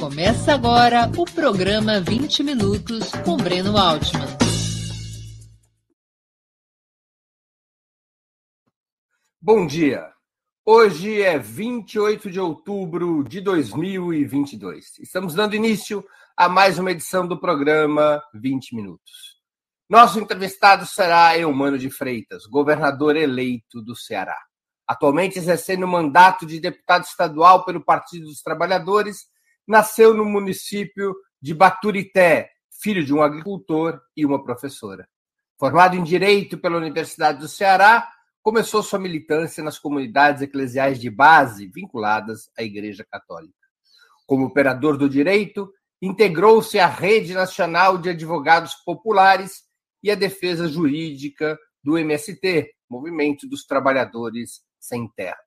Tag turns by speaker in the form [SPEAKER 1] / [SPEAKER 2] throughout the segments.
[SPEAKER 1] Começa agora o programa 20 Minutos com Breno Altman.
[SPEAKER 2] Bom dia. Hoje é 28 de outubro de 2022. Estamos dando início a mais uma edição do programa 20 Minutos. Nosso entrevistado será Eumano de Freitas, governador eleito do Ceará. Atualmente exercendo o mandato de deputado estadual pelo Partido dos Trabalhadores nasceu no município de Baturité, filho de um agricultor e uma professora. Formado em Direito pela Universidade do Ceará, começou sua militância nas comunidades eclesiais de base vinculadas à Igreja Católica. Como operador do direito, integrou-se à Rede Nacional de Advogados Populares e à defesa jurídica do MST, Movimento dos Trabalhadores Sem Terra.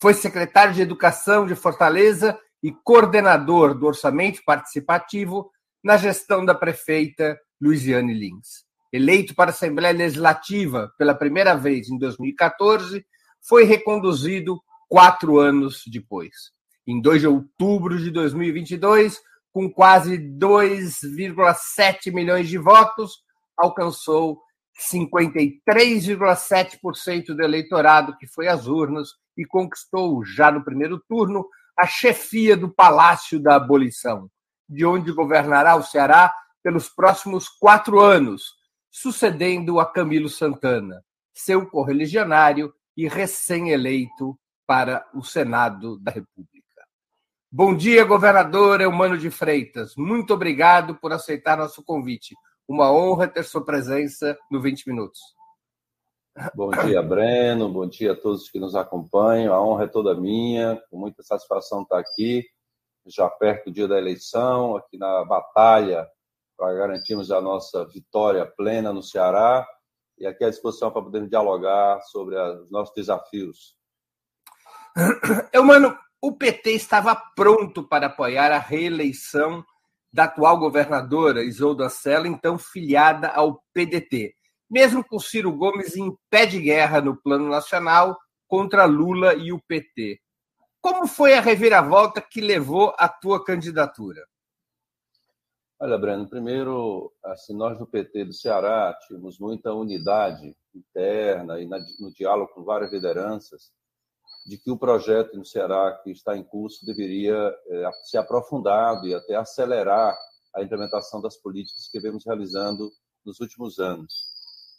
[SPEAKER 2] Foi secretário de Educação de Fortaleza e coordenador do orçamento participativo na gestão da prefeita Luiziane Lins. Eleito para a Assembleia Legislativa pela primeira vez em 2014, foi reconduzido quatro anos depois. Em 2 de outubro de 2022, com quase 2,7 milhões de votos, alcançou 53,7% do eleitorado que foi às urnas e conquistou, já no primeiro turno, a chefia do Palácio da Abolição, de onde governará o Ceará pelos próximos quatro anos, sucedendo a Camilo Santana, seu correligionário e recém-eleito para o Senado da República. Bom dia, governador Eumano de Freitas. Muito obrigado por aceitar nosso convite. Uma honra ter sua presença no 20 Minutos.
[SPEAKER 3] Bom dia, Breno. Bom dia a todos que nos acompanham. A honra é toda minha. Com muita satisfação estar aqui, já perto do dia da eleição, aqui na batalha para garantirmos a nossa vitória plena no Ceará e aqui à disposição para podermos dialogar sobre os nossos desafios.
[SPEAKER 2] Eu, mano, o PT estava pronto para apoiar a reeleição da atual governadora Isolda Sela, então filiada ao PDT mesmo com Ciro Gomes em pé de guerra no plano nacional contra Lula e o PT. Como foi a reviravolta que levou à tua candidatura?
[SPEAKER 3] Olha, Breno, primeiro, assim, nós do PT do Ceará tínhamos muita unidade interna e no diálogo com várias lideranças de que o projeto no Ceará que está em curso deveria é, ser aprofundado e até acelerar a implementação das políticas que vemos realizando nos últimos anos.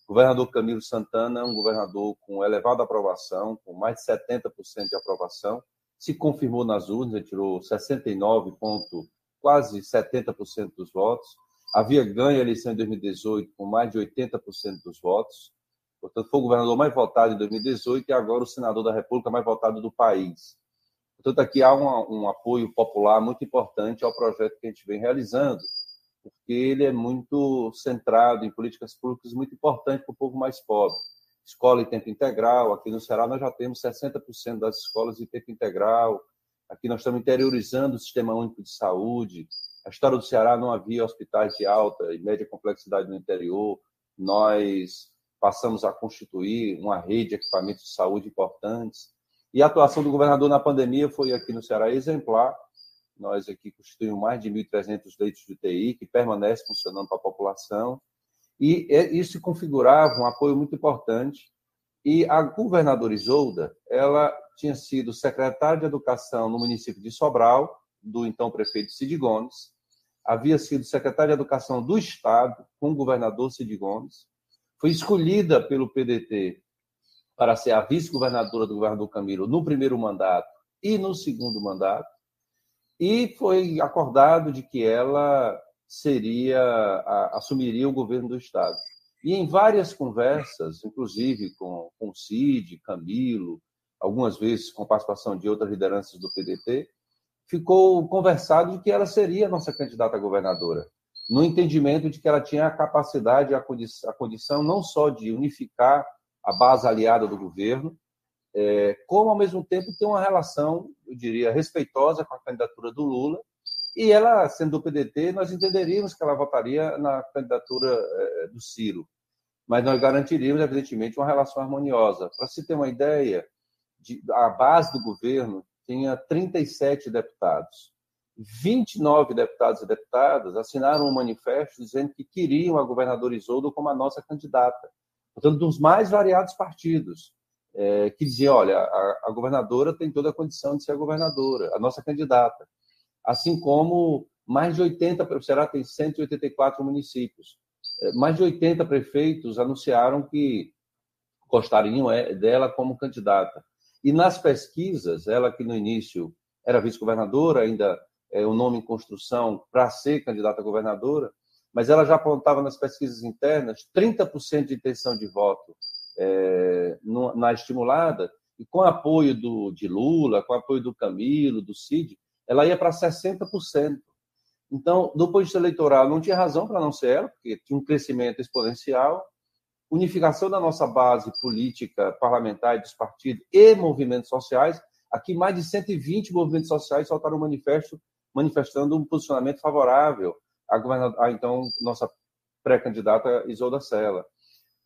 [SPEAKER 3] O governador Camilo Santana é um governador com elevada aprovação, com mais de 70% de aprovação, se confirmou nas urnas, ele tirou 69 ponto, quase 70% dos votos. Havia ganho a eleição em 2018 com mais de 80% dos votos. Portanto, foi o governador mais votado em 2018 e agora o senador da República mais votado do país. Portanto, aqui há um, um apoio popular muito importante ao projeto que a gente vem realizando porque ele é muito centrado em políticas públicas muito importantes para o povo mais pobre. Escola em tempo integral, aqui no Ceará nós já temos 60% das escolas em tempo integral, aqui nós estamos interiorizando o Sistema Único de Saúde, a história do Ceará não havia hospitais de alta e média complexidade no interior, nós passamos a constituir uma rede de equipamentos de saúde importantes, e a atuação do governador na pandemia foi aqui no Ceará exemplar, nós aqui constituímos mais de 1.300 leitos de UTI que permanecem funcionando para a população. E é, isso configurava um apoio muito importante. E a governadora Isolda, ela tinha sido secretária de Educação no município de Sobral, do então prefeito Cid Gomes, havia sido secretária de Educação do Estado com o governador Cid Gomes, foi escolhida pelo PDT para ser a vice-governadora do governador Camilo no primeiro mandato e no segundo mandato, e foi acordado de que ela seria a, assumiria o governo do estado. E em várias conversas, inclusive com, com Cid, Camilo, algumas vezes com participação de outras lideranças do PDT, ficou conversado de que ela seria a nossa candidata a governadora, no entendimento de que ela tinha a capacidade, a condição, a condição não só de unificar a base aliada do governo, é, como ao mesmo tempo ter uma relação, eu diria, respeitosa com a candidatura do Lula. E ela, sendo do PDT, nós entenderíamos que ela votaria na candidatura é, do Ciro. Mas nós garantiríamos, evidentemente, uma relação harmoniosa. Para se ter uma ideia, de, a base do governo tinha 37 deputados. 29 deputados e deputadas assinaram um manifesto dizendo que queriam a governadora Isolda como a nossa candidata. Portanto, dos mais variados partidos, é, que diziam, olha, a, a, governadora tem toda a condição de ser a governadora, a nossa candidata. Assim como mais de 80, o Ceará tem 184 municípios, é, mais de 80 prefeitos anunciaram que gostariam é, dela como candidata. E nas pesquisas, ela que no início era vice-governadora, ainda é um nome em construção para ser candidata a governadora, mas ela já apontava nas pesquisas internas 30% de intenção de voto é, na estimulada, e com apoio do, de Lula, com apoio do Camilo, do Cid, ela ia para 60%. Então, do ponto de vista eleitoral, não tinha razão para não ser ela, porque tinha um crescimento exponencial, unificação da nossa base política, parlamentar dos partidos e movimentos sociais. Aqui, mais de 120 movimentos sociais soltaram um manifesto manifestando um posicionamento favorável à, governadora, então, nossa pré-candidata Isolda Sela.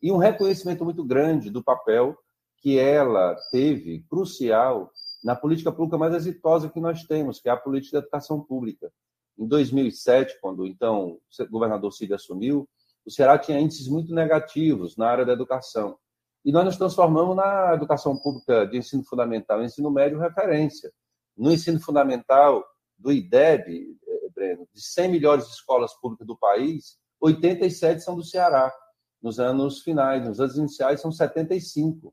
[SPEAKER 3] E um reconhecimento muito grande do papel que ela teve, crucial, na política pública mais exitosa que nós temos, que é a política de educação pública. Em 2007, quando então o governador Cid assumiu, o Ceará tinha índices muito negativos na área da educação. E nós nos transformamos na educação pública de ensino fundamental ensino médio referência. No ensino fundamental, do IDEB, eh, Breno, de 100 melhores escolas públicas do país, 87 são do Ceará, nos anos finais, nos anos iniciais são 75.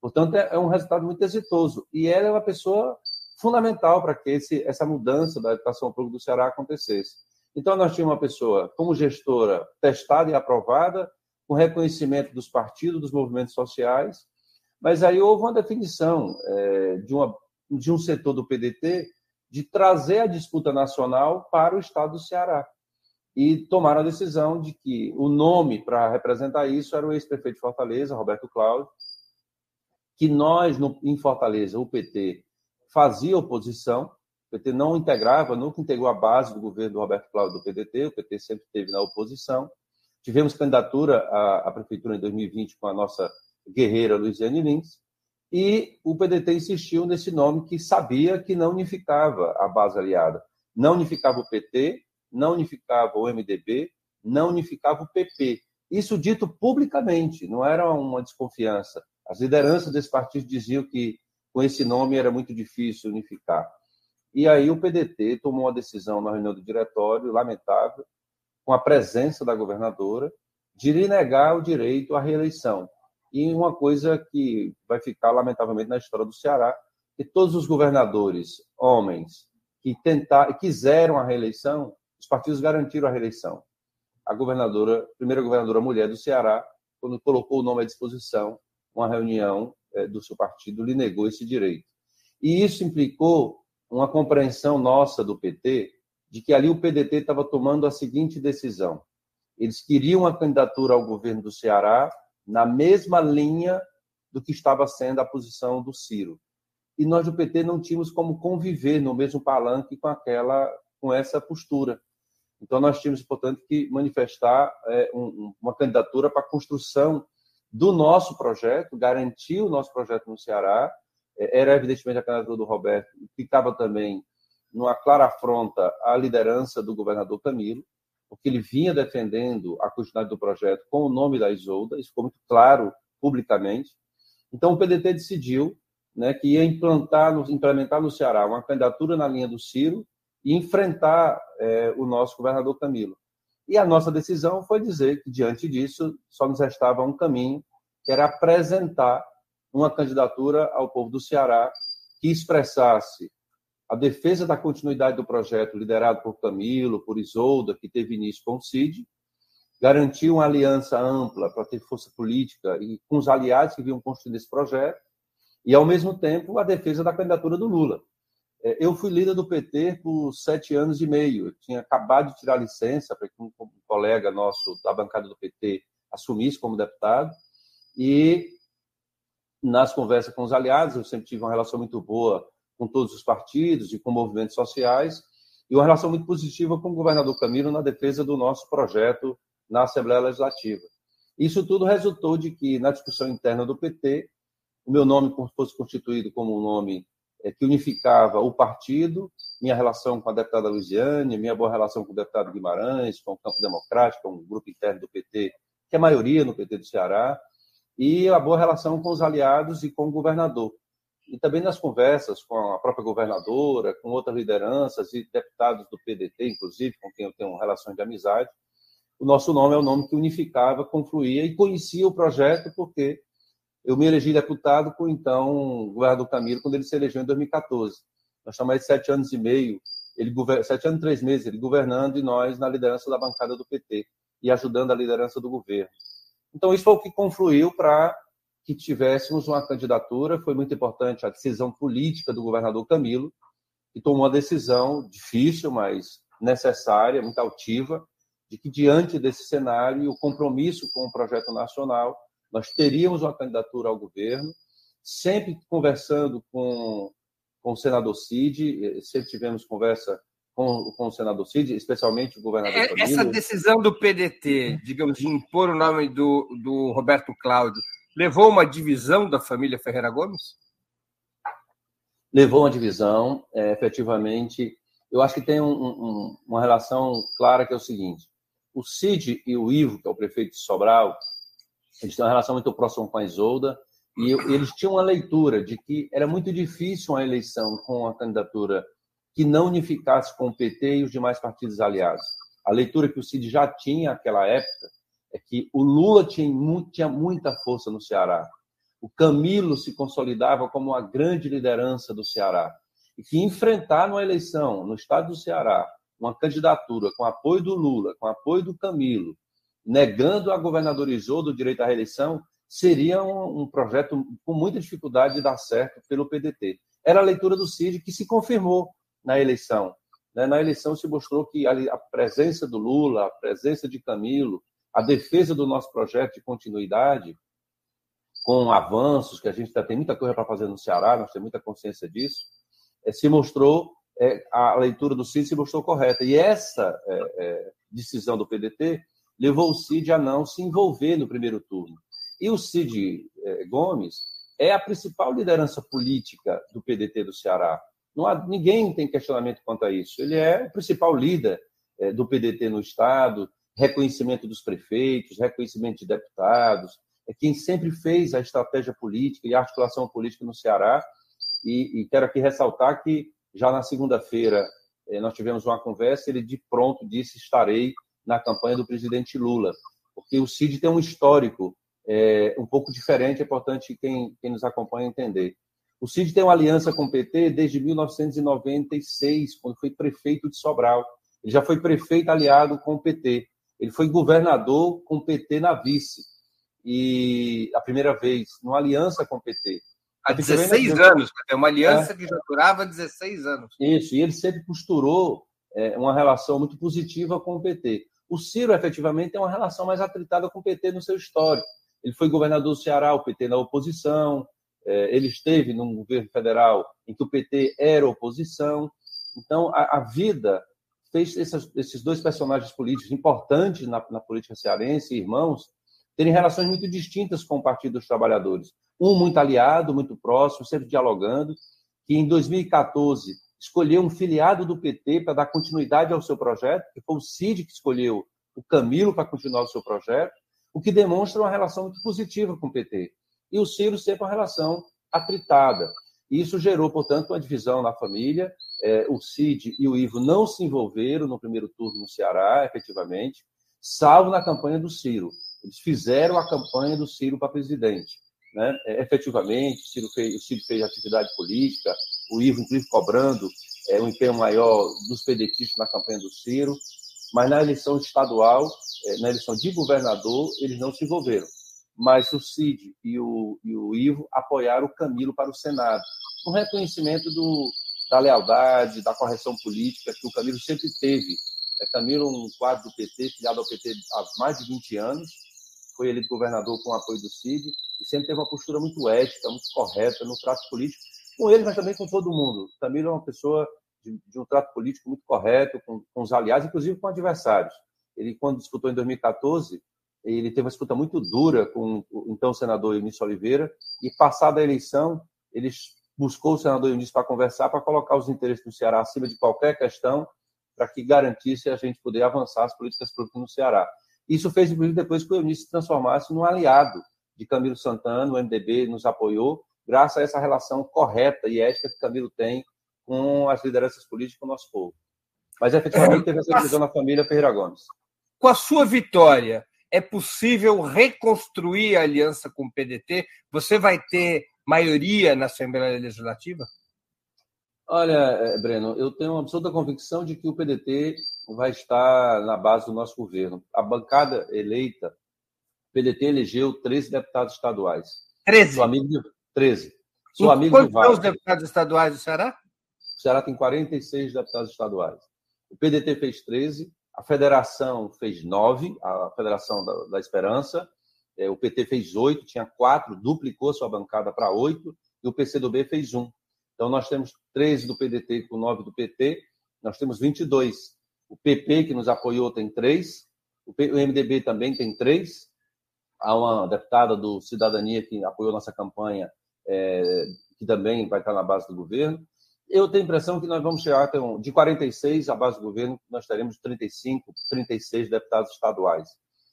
[SPEAKER 3] Portanto, é, é um resultado muito exitoso. E ela é uma pessoa fundamental para que esse, essa mudança da educação pública do Ceará acontecesse. Então, nós tínhamos uma pessoa como gestora testada e aprovada, com reconhecimento dos partidos, dos movimentos sociais, mas aí houve uma definição é, de, uma, de um setor do PDT de trazer a disputa nacional para o estado do Ceará. E tomaram a decisão de que o nome para representar isso era o ex-prefeito de Fortaleza, Roberto Cláudio, que nós, no, em Fortaleza, o PT, fazia oposição, o PT não integrava, nunca integrou a base do governo do Roberto Cláudio do PDT, o PT sempre esteve na oposição. Tivemos candidatura à, à prefeitura em 2020 com a nossa guerreira Luiziane Lins, e o PDT insistiu nesse nome que sabia que não unificava a base aliada. Não unificava o PT, não unificava o MDB, não unificava o PP. Isso dito publicamente, não era uma desconfiança. As lideranças desse partido diziam que com esse nome era muito difícil unificar. E aí o PDT tomou uma decisão na reunião do diretório, lamentável, com a presença da governadora, de lhe negar o direito à reeleição. E uma coisa que vai ficar, lamentavelmente, na história do Ceará, que todos os governadores, homens, que tentaram, quiseram a reeleição, os partidos garantiram a reeleição. A governadora, primeira governadora mulher do Ceará, quando colocou o nome à disposição, uma reunião é, do seu partido lhe negou esse direito. E isso implicou uma compreensão nossa do PT de que ali o PDT estava tomando a seguinte decisão: eles queriam a candidatura ao governo do Ceará na mesma linha do que estava sendo a posição do Ciro. E nós do PT não tínhamos como conviver no mesmo palanque com aquela com essa postura. Então nós tínhamos, portanto, que manifestar é, um, uma candidatura para a construção do nosso projeto, garantir o nosso projeto no Ceará. É, era evidentemente a candidatura do Roberto, que estava também numa clara afronta à liderança do governador Camilo, porque ele vinha defendendo a continuidade do projeto com o nome da Isolda, isso ficou muito claro publicamente. Então, o PDT decidiu né, que ia implantar, implementar no Ceará uma candidatura na linha do Ciro e enfrentar é, o nosso governador Camilo. E a nossa decisão foi dizer que, diante disso, só nos restava um caminho, que era apresentar uma candidatura ao povo do Ceará que expressasse a defesa da continuidade do projeto liderado por Camilo, por Isolda, que teve início com o CID, garantiu uma aliança ampla para ter força política e com os aliados que vinham construindo esse projeto, e, ao mesmo tempo, a defesa da candidatura do Lula. É, eu fui líder do PT por sete anos e meio. Eu tinha acabado de tirar licença para que um colega nosso da bancada do PT assumisse como deputado. E, nas conversas com os aliados, eu sempre tive uma relação muito boa com todos os partidos e com movimentos sociais, e uma relação muito positiva com o governador Camilo na defesa do nosso projeto na Assembleia Legislativa. Isso tudo resultou de que, na discussão interna do PT, o meu nome fosse constituído como um nome que unificava o partido minha relação com a deputada Luiziane, minha boa relação com o deputado Guimarães, com o Campo Democrático, um grupo interno do PT, que é a maioria no PT do Ceará, e a boa relação com os aliados e com o governador. E também nas conversas com a própria governadora, com outras lideranças e deputados do PDT, inclusive, com quem eu tenho relações de amizade, o nosso nome é o nome que unificava, confluía e conhecia o projeto, porque eu me elegi deputado com então governador Camilo, quando ele se elegeu em 2014. Nós estamos mais de sete anos e meio, ele sete anos e três meses, ele governando e nós na liderança da bancada do PT e ajudando a liderança do governo. Então, isso foi o que confluiu para que tivéssemos uma candidatura. Foi muito importante a decisão política do governador Camilo, que tomou uma decisão difícil, mas necessária, muito altiva, de que, diante desse cenário e o compromisso com o projeto nacional, nós teríamos uma candidatura ao governo, sempre conversando com, com o senador Cid, sempre tivemos conversa com, com o senador Cid, especialmente o governador
[SPEAKER 2] é. Essa decisão do PDT, digamos, de impor o nome do, do Roberto Cláudio, levou uma divisão da família Ferreira Gomes?
[SPEAKER 3] Levou uma divisão, é, efetivamente. Eu acho que tem um, um, uma relação clara que é o seguinte: o Cid e o Ivo, que é o prefeito de Sobral, eles têm uma relação muito próxima com a Isolda, e eles tinham uma leitura de que era muito difícil uma eleição com a candidatura que não unificasse com o PT e os demais partidos aliados. A leitura que o Cid já tinha naquela época é que o Lula tinha, tinha muita força no Ceará. O Camilo se consolidava como uma grande liderança do Ceará. E que enfrentar numa eleição no estado do Ceará uma candidatura com apoio do Lula, com apoio do Camilo, negando a governador Isoldo o direito à reeleição, seria um, um, projeto com muita dificuldade de dar certo pelo PDT. Era a leitura do Cid que se confirmou na eleição. Né? Na eleição se mostrou que a presença do Lula, a presença de Camilo, a defesa do nosso projeto de continuidade, com avanços, que a gente tem muita coisa para fazer no Ceará, nós temos muita consciência disso, eh, se mostrou é, a leitura do Cid se mostrou correta. E essa é, é, decisão do PDT levou o Cid a não se envolver no primeiro turno. E o Cid é, Gomes é a principal liderança política do PDT do Ceará. Há, ninguém tem questionamento quanto a isso. Ele é o principal líder é, do PDT no Estado, reconhecimento dos prefeitos, reconhecimento de deputados, é quem sempre fez a estratégia política e a articulação política no Ceará. E, e quero aqui ressaltar que já na segunda-feira, eh, nós tivemos uma conversa, ele de pronto disse: estarei na campanha do presidente Lula, porque o Cid tem um histórico é, um pouco diferente, é importante quem, quem nos acompanha entender. O Cid tem uma aliança com o PT desde 1996, quando foi prefeito de Sobral. Ele já foi prefeito aliado com o PT. Ele foi governador com o PT na vice. E a primeira vez, numa aliança com o PT.
[SPEAKER 2] Há 16 anos, é uma aliança é. que já durava 16 anos.
[SPEAKER 3] Isso, e ele sempre costurou é, uma relação muito positiva com o PT. O Ciro, efetivamente, tem uma relação mais atritada com o PT no seu histórico. Ele foi governador do Ceará, o PT na oposição, é, ele esteve num governo federal em que o PT era oposição. Então, a, a vida fez esses, esses, dois personagens políticos importantes na, na política cearense, irmãos, terem relações muito distintas com o Partido dos Trabalhadores um muito aliado, muito próximo, sempre dialogando, que em 2014 escolheu um filiado do PT para dar continuidade ao seu projeto, que foi o Cid que escolheu o Camilo para continuar o seu projeto, o que demonstra uma relação muito positiva com o PT. E o Ciro sempre uma relação atritada. Isso gerou, portanto, uma divisão na família. É, o Cid e o Ivo não se envolveram no primeiro turno no Ceará, efetivamente, salvo na campanha do Ciro. Eles fizeram a campanha do Ciro para presidente né? É, efetivamente, Ciro, fez, o Ciro fez atividade política, o Ivo, inclusive, cobrando é, um empenho maior dos pedetistas na campanha do Ciro, mas na eleição estadual, é, na eleição de governador, eles não se envolveram. Mas o Cid e o, e o Ivo apoiaram o Camilo para o Senado, um reconhecimento do, da lealdade, da correção política que o Camilo sempre teve. É, Camilo, um quadro do PT, filiado ao PT há mais de 20 anos, foi eleito governador com o apoio do Cid, e sempre teve uma postura muito ética, muito correta no trato político, com ele, mas também com todo mundo. Camilo é uma pessoa de, de um trato político muito correto, com, com, os aliados, inclusive com adversários. Ele, quando disputou em 2014, ele teve uma disputa muito dura com o então senador Eunício Oliveira, e passada a eleição, eles buscou o senador Eunice para conversar, para colocar os interesses do Ceará acima de qualquer questão, para que garantisse a gente poder avançar as políticas públicas no Ceará. Isso fez, inclusive, depois que o Eunice se transformasse num aliado de Camilo Santana, o MDB nos apoiou, graças a essa relação correta e ética que Camilo tem com as lideranças políticas com o nosso povo. Mas, efetivamente, teve essa divisão na família Ferreira Gomes.
[SPEAKER 2] Com a sua vitória, é possível reconstruir a aliança com o PDT? Você vai ter maioria na Assembleia Legislativa?
[SPEAKER 3] Olha, é, Breno, eu tenho uma absoluta convicção de que o PDT vai estar na base do nosso governo. A bancada eleita, o PDT elegeu 13 deputados estaduais.
[SPEAKER 2] 13?
[SPEAKER 3] Sou amigo de... 13. Sou
[SPEAKER 2] e
[SPEAKER 3] amigo
[SPEAKER 2] quantos são os deputados estaduais do Ceará?
[SPEAKER 3] O Ceará tem 46 deputados estaduais. O PDT fez 13, a Federação fez 9, a Federação da, da Esperança, é, o PT fez 8, tinha 4, duplicou sua bancada para 8, e o PCdoB fez 1. Então, nós temos 13 do PDT com 9 do PT, nós temos 22. O PP, que nos apoiou, tem 3, o MDB também tem 3, há uma deputada do Cidadania que apoiou nossa campanha, é, que também vai estar na base do governo. Eu tenho a impressão que nós vamos chegar até um, de 46 à base do governo, nós teremos 35, 36 deputados estaduais.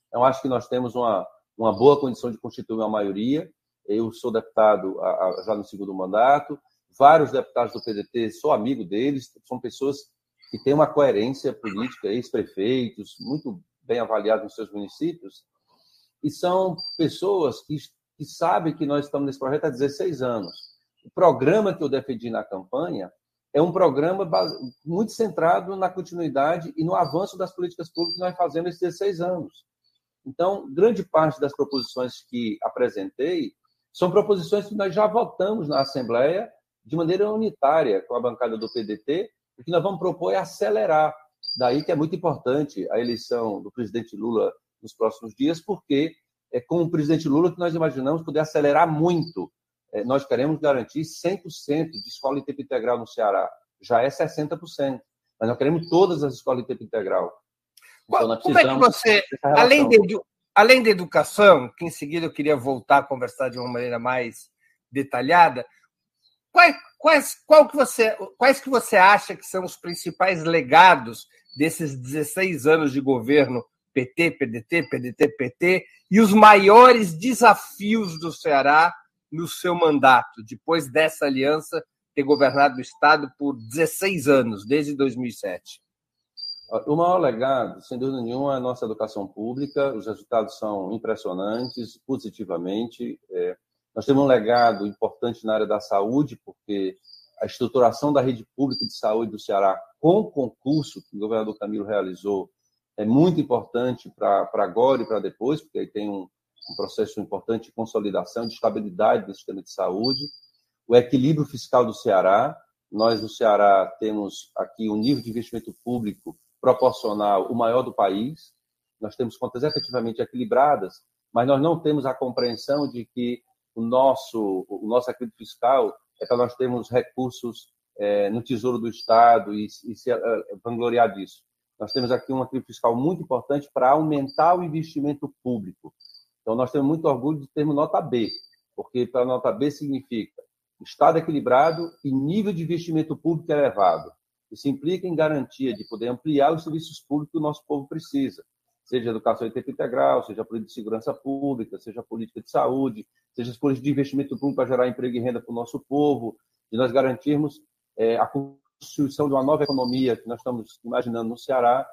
[SPEAKER 3] Então, acho que nós temos uma, uma boa condição de constituir uma maioria. Eu sou deputado a, a, já no segundo mandato. Vários deputados do PDT, sou amigo deles, são pessoas que têm uma coerência política, ex-prefeitos, muito bem avaliados nos seus municípios, e são pessoas que, que sabem que nós estamos nesse projeto há 16 anos o programa que eu defendi na campanha é um programa muito centrado na continuidade e no avanço das políticas públicas que nós fazemos esses 16 anos. Então, grande parte das proposições que apresentei são proposições que nós já votamos na Assembleia de maneira unitária com a bancada do PDT, o que nós vamos propor é acelerar. Daí que é muito importante a eleição do presidente Lula nos próximos dias, porque com o presidente Lula que nós imaginamos poder acelerar muito é, nós queremos garantir 100% de escola em tempo integral no Ceará. Já é 60%. Mas nós queremos todas as escolas em tempo integral.
[SPEAKER 2] Então, Como é que você, além de, além da educação, que em seguida eu queria voltar a conversar de uma maneira mais detalhada, quais, quais, qual que você, quais que você acha que são os principais legados desses 16 anos de governo PT, PDT, PDT, PT e os maiores desafios do Ceará no seu mandato, depois dessa aliança ter governado o Estado por 16 anos, desde 2007?
[SPEAKER 3] O maior legado, sem dúvida nenhuma, é a nossa educação pública. Os resultados são impressionantes, positivamente. É, nós temos um legado importante na área da saúde, porque a estruturação da rede pública de saúde do Ceará, com o concurso que o governador Camilo realizou, é muito importante para agora e para depois, porque aí tem um, um processo importante de consolidação, de estabilidade do sistema de saúde, o equilíbrio fiscal do Ceará. Nós, no Ceará, temos aqui um nível de investimento público proporcional o maior do país. Nós temos contas efetivamente equilibradas, mas nós não temos a compreensão de que o nosso, o nosso equilíbrio fiscal é para nós termos recursos é, no Tesouro do Estado e, e se uh, vangloriar disso. Nós temos aqui um equilíbrio fiscal muito importante para aumentar o investimento público. Então, nós temos muito orgulho de termos nota B, porque para nota B significa Estado equilibrado e nível de investimento público elevado. Isso implica em garantia de poder ampliar os serviços públicos que o nosso povo precisa, seja educação em tempo integral, seja política de segurança pública, seja política de saúde, seja as políticas de investimento público para gerar emprego e renda para o nosso povo, de nós garantirmos é, a construção de uma nova economia que nós estamos imaginando no Ceará,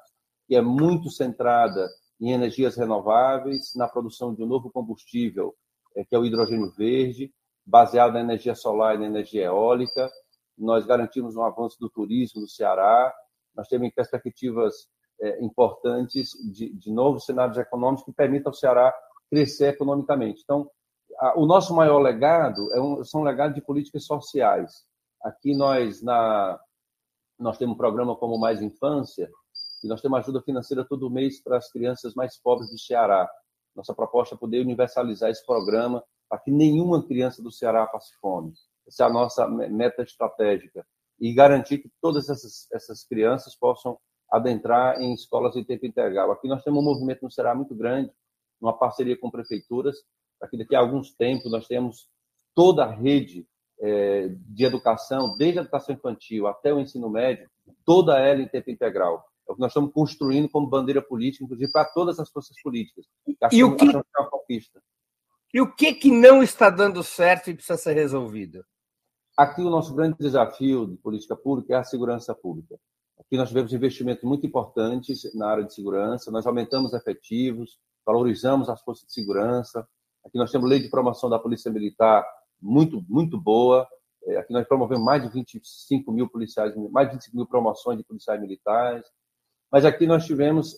[SPEAKER 3] que é muito centrada em energias renováveis, na produção de um novo combustível, é, que é o hidrogênio verde, baseado na energia solar e na energia eólica. Nós garantimos um avanço do turismo no Ceará. Nós temos perspectivas é, importantes de, novos cenários econômicos que permitam ao Ceará crescer economicamente. Então, o nosso maior legado é um, são legados de políticas sociais. Aqui nós, na, nós temos um programa como Mais Infância, e nós temos ajuda financeira todo mês para as crianças mais pobres do Ceará. Nossa proposta é poder universalizar esse programa para que nenhuma criança do Ceará passe fome. Essa é a nossa meta estratégica. E garantir que todas essas, essas crianças possam adentrar em escolas em tempo integral. Aqui nós temos um movimento no Ceará muito grande, uma parceria com prefeituras, para que daqui a alguns tempos nós tenhamos toda a rede é, de educação, desde a educação infantil até o ensino médio, toda ela em tempo integral. É o que nós estamos construindo como bandeira política, inclusive para todas as forças políticas.
[SPEAKER 2] E o que, e o que, que não está dando certo e precisa ser resolvido?
[SPEAKER 3] Aqui o nosso grande desafio de política pública é a segurança pública. Aqui nós tivemos investimentos muito importantes na área de segurança, nós aumentamos efetivos, valorizamos as forças de segurança. Aqui nós temos lei de promoção da Polícia Militar muito, muito boa. É, aqui nós promovemos mais de 25 mil policiais, mais de 25 mil promoções de policiais militares. Mas aqui nós tivemos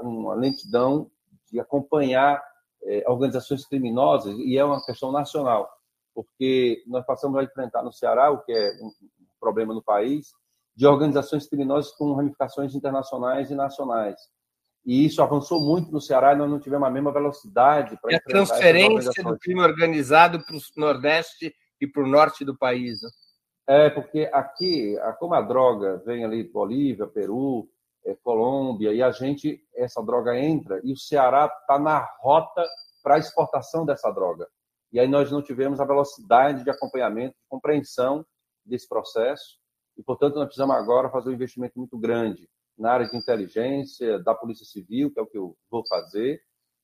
[SPEAKER 3] uma lentidão de acompanhar é, organizações criminosas, e é uma questão nacional porque nós passamos a enfrentar no Ceará, o que é um problema no país, de organizações criminosas com ramificações internacionais e nacionais. E isso avançou muito no Ceará e nós não tivemos a mesma velocidade
[SPEAKER 2] para. E a transferência do crime organizado para o Nordeste e para o Norte do país. Né?
[SPEAKER 3] É, porque aqui, como a droga vem ali de Bolívia, Peru, é, Colômbia, e a gente, essa droga entra, e o Ceará está na rota para a exportação dessa droga. E aí nós não tivemos a velocidade de acompanhamento, de compreensão desse processo. E, portanto, nós precisamos agora fazer um investimento muito grande na área de inteligência, da Polícia Civil, que é o que eu vou fazer.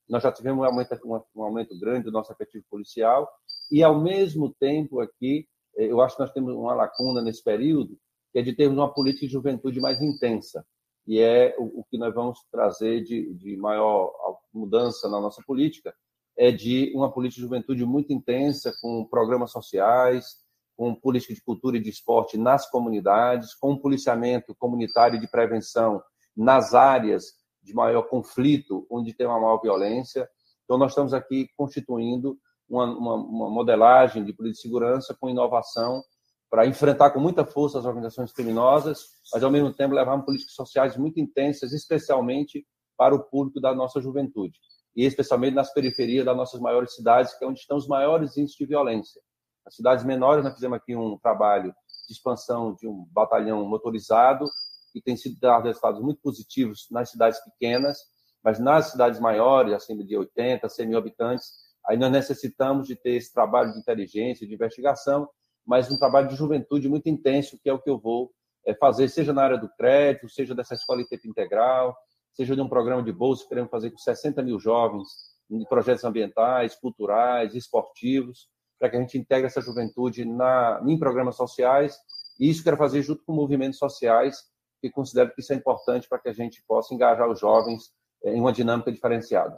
[SPEAKER 3] Nós já tivemos um aumento, um aumento grande do nosso efetivo policial. E, ao mesmo tempo, aqui, eh, eu acho que nós temos uma lacuna nesse período, que é de termos uma política de juventude mais intensa. E é o, o que nós vamos trazer de, de maior mudança na nossa política, é de uma política de juventude muito intensa, com programas sociais, com política de cultura e de esporte nas comunidades, com policiamento comunitário de prevenção nas áreas de maior conflito, onde tem uma maior violência. Então, nós estamos aqui constituindo uma, uma, uma modelagem de política de segurança com inovação para enfrentar com muita força as organizações criminosas, mas, ao mesmo tempo, levar políticas sociais muito intensas, especialmente para o público da nossa juventude e especialmente nas periferias das nossas maiores cidades, que é onde estão os maiores índices de violência. As cidades menores, nós fizemos aqui um trabalho de expansão de um batalhão motorizado, que tem sido dado resultados muito positivos nas cidades pequenas, mas nas cidades maiores, acima de 80, 100 mil habitantes, aí nós necessitamos de ter esse trabalho de inteligência, de investigação, mas um trabalho de juventude muito intenso, que é o que eu vou eh, fazer, seja na área do crédito, seja dessa escola de tempo integral, seja de um programa de bolsa que queremos fazer com 60 mil jovens, em projetos ambientais, culturais, esportivos, para que a gente integre essa juventude na, em programas sociais. E isso quero fazer junto com movimentos sociais, que considero que isso é importante para que a gente possa engajar os jovens eh, em uma dinâmica diferenciada.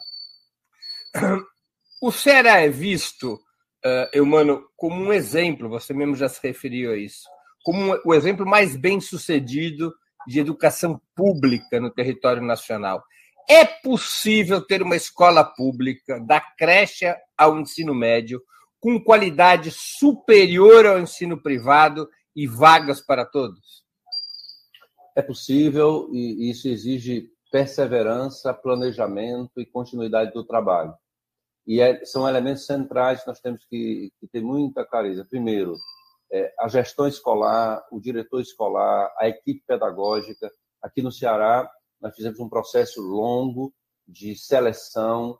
[SPEAKER 2] O Ceará é visto, uh, Eumano, como um exemplo, você mesmo já se referiu a isso, como o exemplo mais bem sucedido de educação pública no território nacional. É possível ter uma escola pública, da creche ao ensino médio, com qualidade superior ao ensino privado e vagas para todos?
[SPEAKER 3] É possível e isso exige perseverança, planejamento e continuidade do trabalho. E é, são elementos centrais que nós temos que, que ter muita clareza. Primeiro, é, a gestão escolar, o diretor escolar, a equipe pedagógica. Aqui no Ceará, nós fizemos um processo longo de seleção,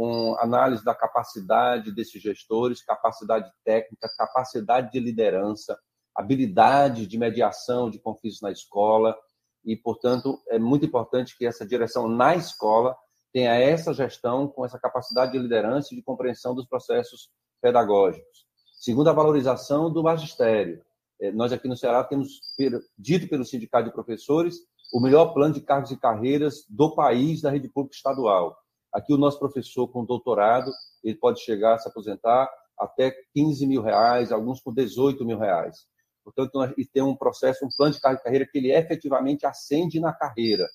[SPEAKER 3] com análise da capacidade desses gestores, capacidade técnica, capacidade de liderança, habilidade de mediação de conflitos na escola. E, portanto, é muito importante que essa direção na escola tenha essa gestão com essa capacidade de liderança e de compreensão dos processos pedagógicos. Segundo, a valorização do magistério. É, nós aqui no Ceará temos, dito pelo Sindicato de Professores, o melhor plano de cargos e carreiras do país da rede pública estadual. Aqui o nosso professor com doutorado, ele pode chegar a se aposentar até 15 mil reais, alguns com 18 mil reais. Portanto, nós tem um processo, um plano de e carreira que ele efetivamente ascende na carreira.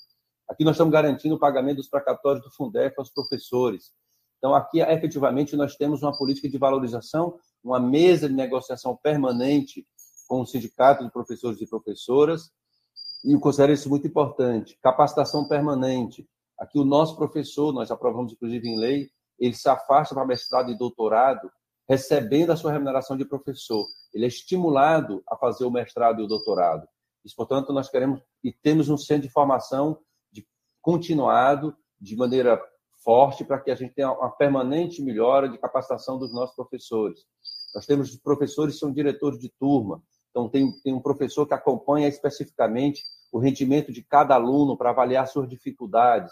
[SPEAKER 3] Aqui nós estamos garantindo o pagamento dos precatórios do Fundef aos professores. Então, aqui, efetivamente, nós temos uma política de valorização uma mesa de negociação permanente com o sindicato de professores e professoras, e eu considero isso muito importante. Capacitação permanente. Aqui, o nosso professor, nós aprovamos inclusive em lei, ele se afasta para mestrado e doutorado, recebendo a sua remuneração de professor. Ele é estimulado a fazer o mestrado e o doutorado. Isso, portanto, nós queremos e temos um centro de formação de continuado, de maneira forte, para que a gente tenha uma permanente melhora de capacitação dos nossos professores. Nós temos professores que são diretores de turma. Então, tem, tem um professor que acompanha especificamente o rendimento de cada aluno para avaliar suas dificuldades.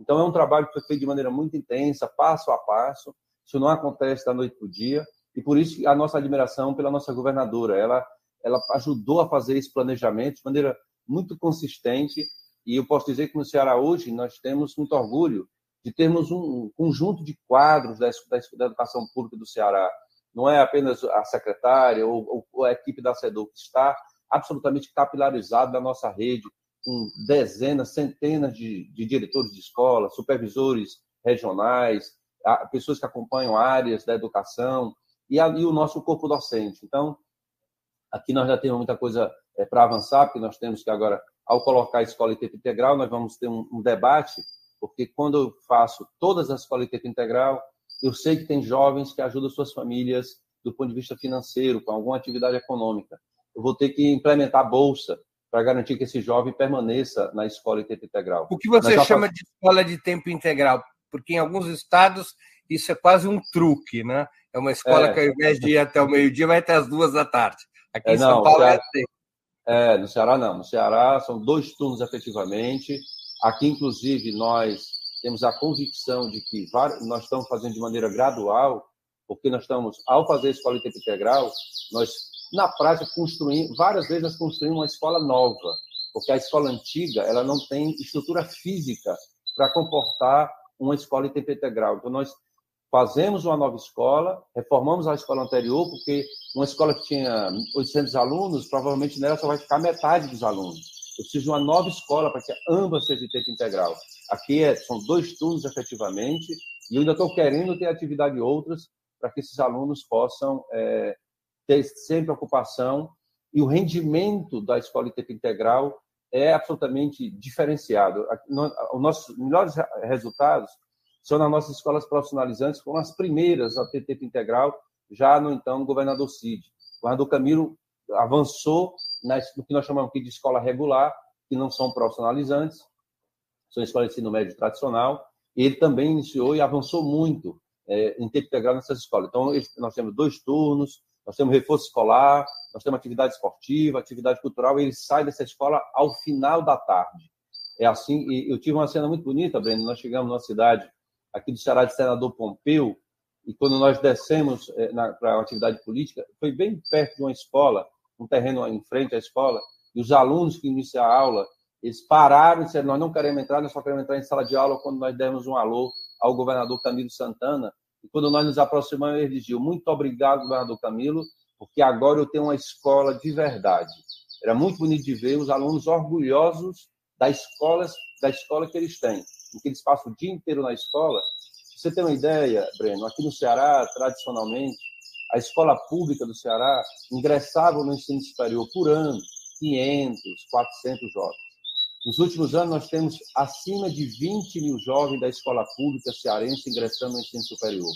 [SPEAKER 3] Então, é um trabalho que foi feito de maneira muito intensa, passo a passo. Isso não acontece da noite para o dia. E por isso a nossa admiração pela nossa governadora. Ela, ela ajudou a fazer esse planejamento de maneira muito consistente. E eu posso dizer que no Ceará hoje nós temos muito orgulho de termos um conjunto de quadros da, da educação pública do Ceará. Não é apenas a secretária ou, ou a equipe da SEDU, que está absolutamente capilarizado na nossa rede, com dezenas, centenas de, de diretores de escola, supervisores regionais, pessoas que acompanham áreas da educação e, ali o nosso corpo docente. Então, aqui nós já temos muita coisa é, para avançar, porque nós temos que agora, ao colocar a escola em tempo integral, nós vamos ter um, um debate, porque quando eu faço todas as escolas em tempo integral, eu sei que tem jovens que ajudam suas famílias do ponto de vista financeiro, com alguma atividade econômica. Eu vou ter que implementar bolsa para garantir que esse jovem permaneça na escola em tempo integral.
[SPEAKER 2] O que você chama de escola de tempo integral? Porque em alguns estados isso é quase um truque, né? É uma escola é. que ao invés de ir até o meio-dia vai até as duas da tarde. Aqui é, em São não, Paulo é assim.
[SPEAKER 3] É, no Ceará não. No Ceará são dois turnos efetivamente. Aqui, inclusive, nós temos a convicção de que nós estamos fazendo de maneira gradual, porque nós estamos, ao fazer a escola em tempo integral, nós, na prática, construímos, várias vezes nós construímos uma escola nova, porque a escola antiga, ela não tem estrutura física para comportar uma escola em tempo integral. Então, nós fazemos uma nova escola, reformamos a escola anterior, porque uma escola que tinha 800 alunos, provavelmente nela só vai ficar metade dos alunos. Eu preciso de uma nova escola para que ambas sejam de tempo integral. Aqui é, são dois turnos efetivamente, e eu ainda estou querendo ter atividade outras para que esses alunos possam é, ter sempre ocupação e o rendimento da escola de tempo integral é absolutamente diferenciado. Os nossos melhores resultados são nas nossas escolas profissionalizantes, foram as primeiras a ter tempo integral, já no então governador Cid. O governador Camilo avançou no que nós chamamos aqui de escola regular, que não são profissionalizantes, são escolas de ensino médio tradicional. Ele também iniciou e avançou muito é, em tempo integral nessas escolas. Então, nós temos dois turnos, nós temos reforço escolar, nós temos atividade esportiva, atividade cultural, e ele sai dessa escola ao final da tarde. É assim, e eu tive uma cena muito bonita, Breno, nós chegamos numa cidade aqui do Ceará de Senador Pompeu, e quando nós descemos é, para a atividade política, foi bem perto de uma escola, um terreno em frente à escola, e os alunos que iniciaram a aula, eles pararam e disseram, nós não queremos entrar, nós só queremos entrar em sala de aula quando nós demos um alô ao governador Camilo Santana, e quando nós nos aproximamos, ele dizia, muito obrigado, governador Camilo, porque agora eu tenho uma escola de verdade. Era muito bonito de ver os alunos orgulhosos da escola, da escola que eles têm, em que eles passam o dia inteiro na escola. Você tem uma ideia, Breno, aqui no Ceará, tradicionalmente, a escola pública do Ceará ingressava no ensino superior por ano 500, 400 jovens. Nos últimos anos, nós temos acima de 20 mil jovens da escola pública cearense ingressando no ensino superior.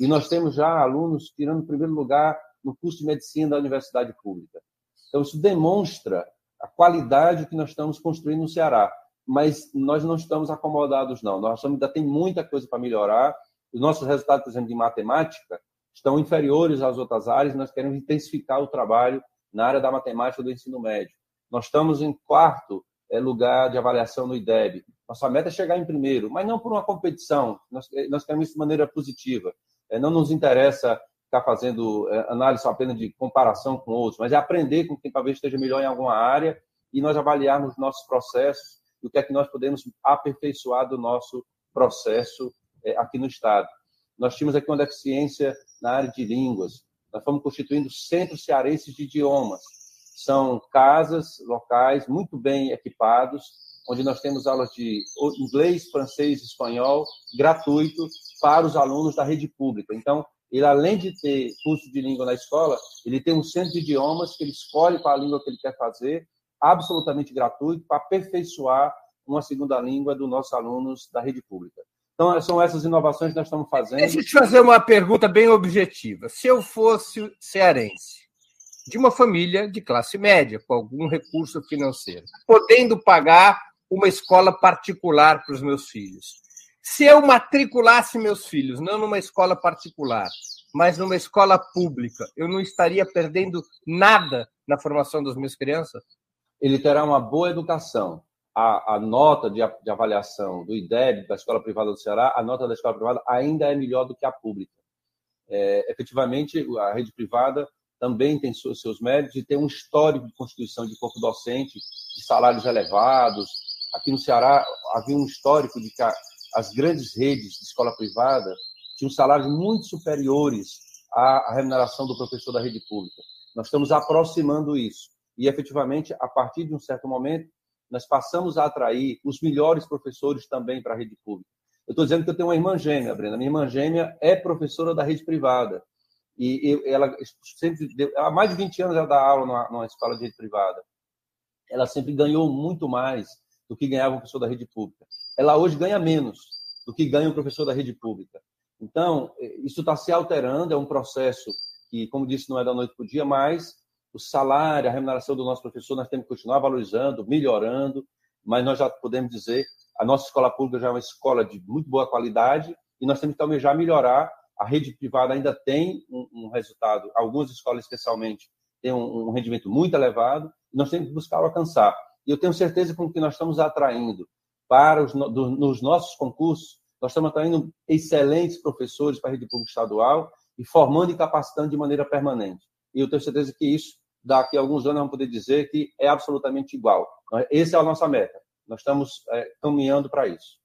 [SPEAKER 3] E nós temos já alunos tirando primeiro lugar no curso de medicina da universidade pública. Então, isso demonstra a qualidade que nós estamos construindo no Ceará. Mas nós não estamos acomodados, não. Nós ainda tem muita coisa para melhorar. Os nossos resultados, por exemplo, de matemática, estão inferiores às outras áreas. Nós queremos intensificar o trabalho na área da matemática do ensino médio. Nós estamos em quarto lugar de avaliação no IDEB. Nossa meta é chegar em primeiro, mas não por uma competição. Nós, é, nós queremos isso de maneira positiva. É, não nos interessa ficar fazendo é, análise apenas de comparação com outros, mas é aprender com quem talvez esteja melhor em alguma área e nós avaliarmos nossos processos e o que é que nós podemos aperfeiçoar do nosso processo é, aqui no Estado. Nós tínhamos aqui uma deficiência na área de línguas. Nós fomos constituindo centros cearenses de idiomas. São casas locais muito bem equipados, onde nós temos aulas de inglês, francês, espanhol, gratuito para os alunos da rede pública. Então, ele além de ter curso de língua na escola, ele tem um centro de idiomas que ele escolhe qual a língua que ele quer fazer, absolutamente gratuito, para aperfeiçoar uma segunda língua dos nossos alunos da rede pública. Então, são essas inovações que nós estamos fazendo.
[SPEAKER 2] Deixa eu te fazer uma pergunta bem objetiva. Se eu fosse cearense, de uma família de classe média, com algum recurso financeiro, podendo pagar uma escola particular para os meus filhos, se eu matriculasse meus filhos, não numa escola particular, mas numa escola pública, eu não estaria perdendo nada na formação das minhas crianças?
[SPEAKER 3] Ele terá uma boa educação. A, a nota de, de, avaliação do IDEB, da escola privada do Ceará, a nota da escola privada ainda é melhor do que a pública. É, efetivamente, a rede privada também tem seus, méritos e tem um histórico de constituição de corpo docente, de salários elevados. Aqui no Ceará havia um histórico de que as grandes redes de escola privada tinham salários muito superiores à remuneração do professor da rede pública. Nós estamos aproximando isso. E, efetivamente, a partir de um certo momento, nós passamos a atrair os melhores professores também para a rede pública. Eu estou dizendo que eu tenho uma irmã gêmea, Brenda. Minha irmã gêmea é professora da rede privada. E ela sempre, há mais de 20 anos, ela dá aula numa, numa escola de rede privada. Ela sempre ganhou muito mais do que ganhava o professor da rede pública. Ela hoje ganha menos do que ganha o professor da rede pública. Então, isso está se alterando, é um processo que, como disse, não é da noite para o dia, mas o salário, a remuneração do nosso professor, nós temos que continuar valorizando, melhorando, mas nós já podemos dizer, a nossa escola pública já é uma escola de muito boa qualidade e nós temos que almejar melhorar. A rede privada ainda tem um, um resultado, algumas escolas especialmente têm um, um, rendimento muito elevado, e nós temos que buscar alcançar. E eu tenho certeza com que nós estamos atraindo para os do, nos nossos concursos, nós estamos atraindo excelentes professores para a rede pública estadual e formando e capacitando de maneira permanente. E eu tenho certeza que isso, daqui a alguns anos, vamos poder dizer que é absolutamente igual. Essa é a nossa meta. Nós estamos é, caminhando para isso.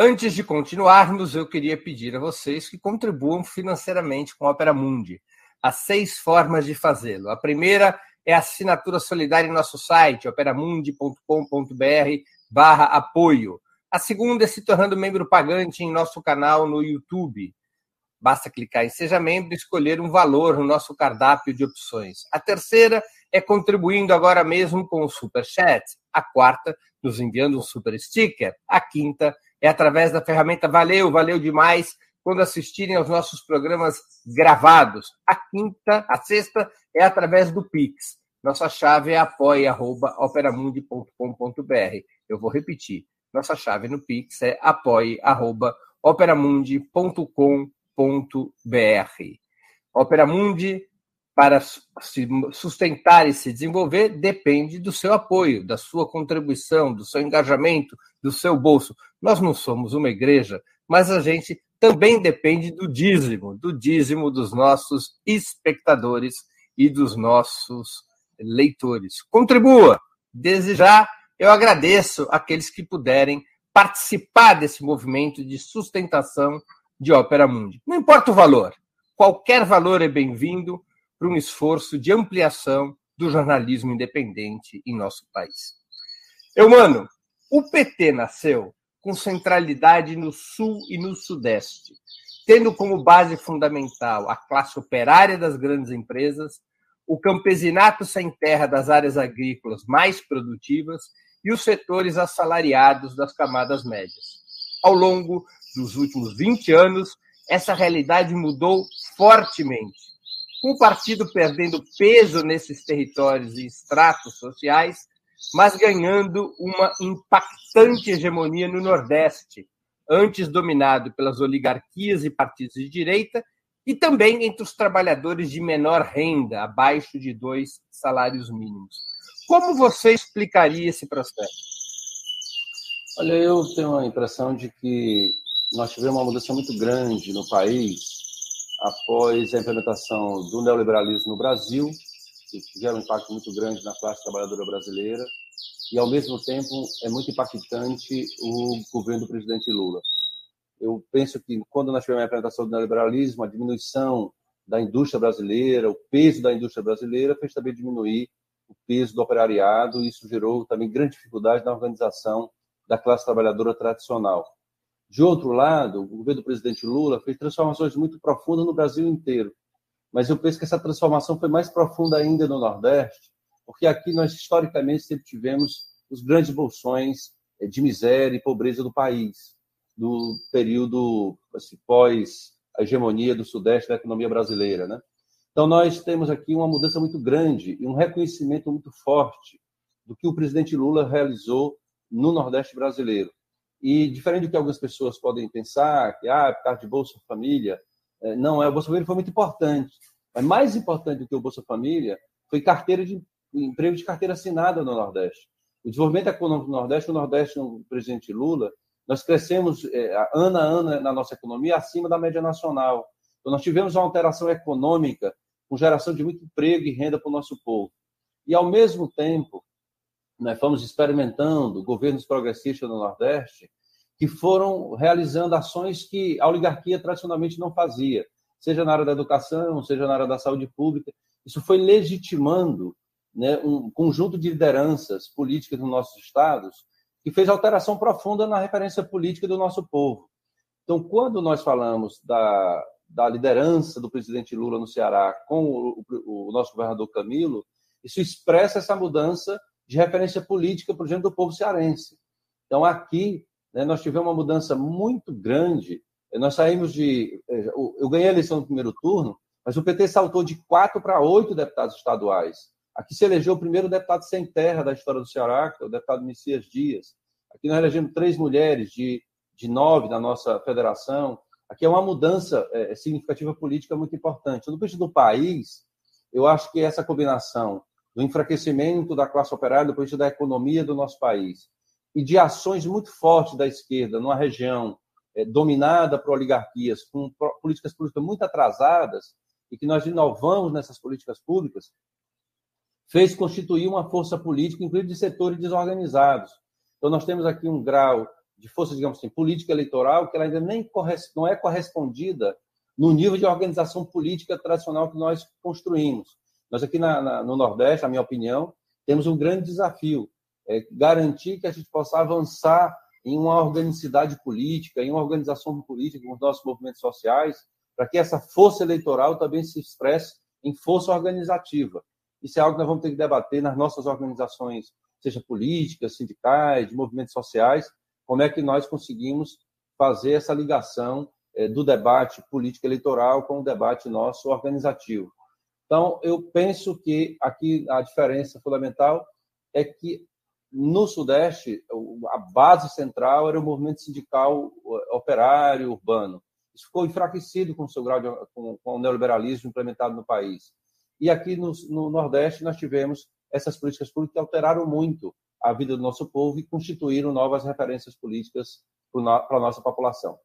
[SPEAKER 2] Antes de continuarmos, eu queria pedir a vocês que contribuam financeiramente com a Opera Mundi. Há seis formas de fazê-lo. A primeira é a assinatura solidária em nosso site, operamundi.com.br barra apoio. A segunda é se tornando membro pagante em nosso canal no YouTube. Basta clicar em Seja Membro e escolher um valor no nosso cardápio de opções. A terceira é contribuindo agora mesmo com o Super Chat. A quarta, nos enviando um super sticker. A quinta é através da ferramenta Valeu, valeu demais quando assistirem aos nossos programas gravados. A quinta, a sexta é através do Pix. Nossa chave é apoia.operamundi.com.br. Eu vou repetir. Nossa chave no Pix é apoia.operamundi.com.br Opera Mundi, para se sustentar e se desenvolver, depende do seu apoio, da sua contribuição, do seu engajamento, do seu bolso. Nós não somos uma igreja, mas a gente também depende do dízimo, do dízimo dos nossos espectadores e dos nossos leitores. Contribua! Desde já, eu agradeço aqueles que puderem participar desse movimento de sustentação de Ópera Mundi. Não importa o valor, qualquer valor é bem-vindo para um esforço de ampliação do jornalismo independente em nosso país. Eu, mano, o PT nasceu com centralidade no Sul e no Sudeste, tendo como base fundamental a classe operária das grandes empresas, o campesinato sem terra das áreas agrícolas mais produtivas e os setores assalariados das camadas médias. Ao longo dos últimos 20 anos, essa realidade mudou fortemente. O partido perdendo peso nesses territórios e estratos sociais, mas ganhando uma impactante hegemonia no Nordeste, antes dominado pelas oligarquias e partidos de direita, e também entre os trabalhadores de menor renda, abaixo de dois salários mínimos. Como você explicaria esse processo?
[SPEAKER 3] Olha, eu tenho a impressão de que nós tivemos uma mudança muito grande no país após a implementação do neoliberalismo no Brasil, que gera um impacto muito grande na classe trabalhadora brasileira, e, ao mesmo tempo, é muito impactante o governo do presidente Lula. Eu penso que, quando nós tivemos a implementação do neoliberalismo, a diminuição da indústria brasileira, o peso da indústria brasileira, fez também diminuir o peso do operariado, e isso gerou também grande dificuldade na organização da classe trabalhadora tradicional. De outro lado, o governo do presidente Lula fez transformações muito profundas no Brasil inteiro. Mas eu penso que essa transformação foi mais profunda ainda no Nordeste, porque aqui nós historicamente sempre tivemos os grandes bolsões eh, de miséria e pobreza do país, do período assim, pós a hegemonia do Sudeste da economia brasileira, né? Então nós temos aqui uma mudança muito grande e um reconhecimento muito forte do que o presidente Lula realizou no Nordeste brasileiro. E diferente do que algumas pessoas podem pensar, que ah, por causa de Bolsa Família, é, não é. O Bolsa Família foi muito importante. Mas mais importante do que o Bolsa Família foi carteira de emprego de carteira assinada no Nordeste. O desenvolvimento econômico do Nordeste, o Nordeste, o presidente Lula, nós crescemos é, ano a ano na nossa economia acima da média nacional. Então, nós tivemos uma alteração econômica com geração de muito emprego e renda para o nosso povo. E, ao mesmo tempo, fomos experimentando governos progressistas no Nordeste que foram realizando ações que a oligarquia tradicionalmente não fazia, seja na área da educação, seja na área da saúde pública. Isso foi legitimando né, um conjunto de lideranças políticas nos nossos estados que fez alteração profunda na referência política do nosso povo. Então, quando nós falamos da, da liderança do presidente Lula no Ceará com o, o, o nosso governador Camilo, isso expressa essa mudança de referência política para o do povo cearense. Então, aqui, né, nós tivemos uma mudança muito grande. Nós saímos de. Eh, eu ganhei a eleição no primeiro turno, mas o PT saltou de quatro para oito deputados estaduais. Aqui se elegeu o primeiro deputado sem terra da história do Ceará, que é o deputado Messias Dias. Aqui nós elegemos três mulheres de, de nove da nossa federação. Aqui é uma mudança é, significativa política muito importante. Do ponto do país, eu acho que essa combinação do enfraquecimento da classe operária, do ponto da economia do nosso país, e de ações muito fortes da esquerda numa região é, dominada por oligarquias, com políticas públicas muito atrasadas, e que nós inovamos nessas políticas públicas, fez constituir uma força política, inclusive de setores desorganizados. Então, nós temos aqui um grau de força, digamos assim, política eleitoral, que ela ainda nem não é correspondida no nível de organização política tradicional que nós construímos. Nós aqui na, na, no Nordeste, na minha opinião, temos um grande desafio, é garantir que a gente possa avançar em uma organicidade política, em uma organização política com os nossos movimentos sociais, para que essa força eleitoral também se expresse em força organizativa. Isso é algo que nós vamos ter que debater nas nossas organizações, seja políticas, sindicais, de movimentos sociais, como é que nós conseguimos fazer essa ligação é, do debate político eleitoral com o debate nosso organizativo. Então, eu penso que aqui a diferença fundamental é que no Sudeste, a base central era o movimento sindical operário urbano. Isso ficou enfraquecido com o seu grau de, com, com o neoliberalismo implementado no país. E aqui no, no Nordeste nós tivemos essas políticas públicas que alteraram muito a vida do nosso povo e constituíram novas referências políticas para a nossa população.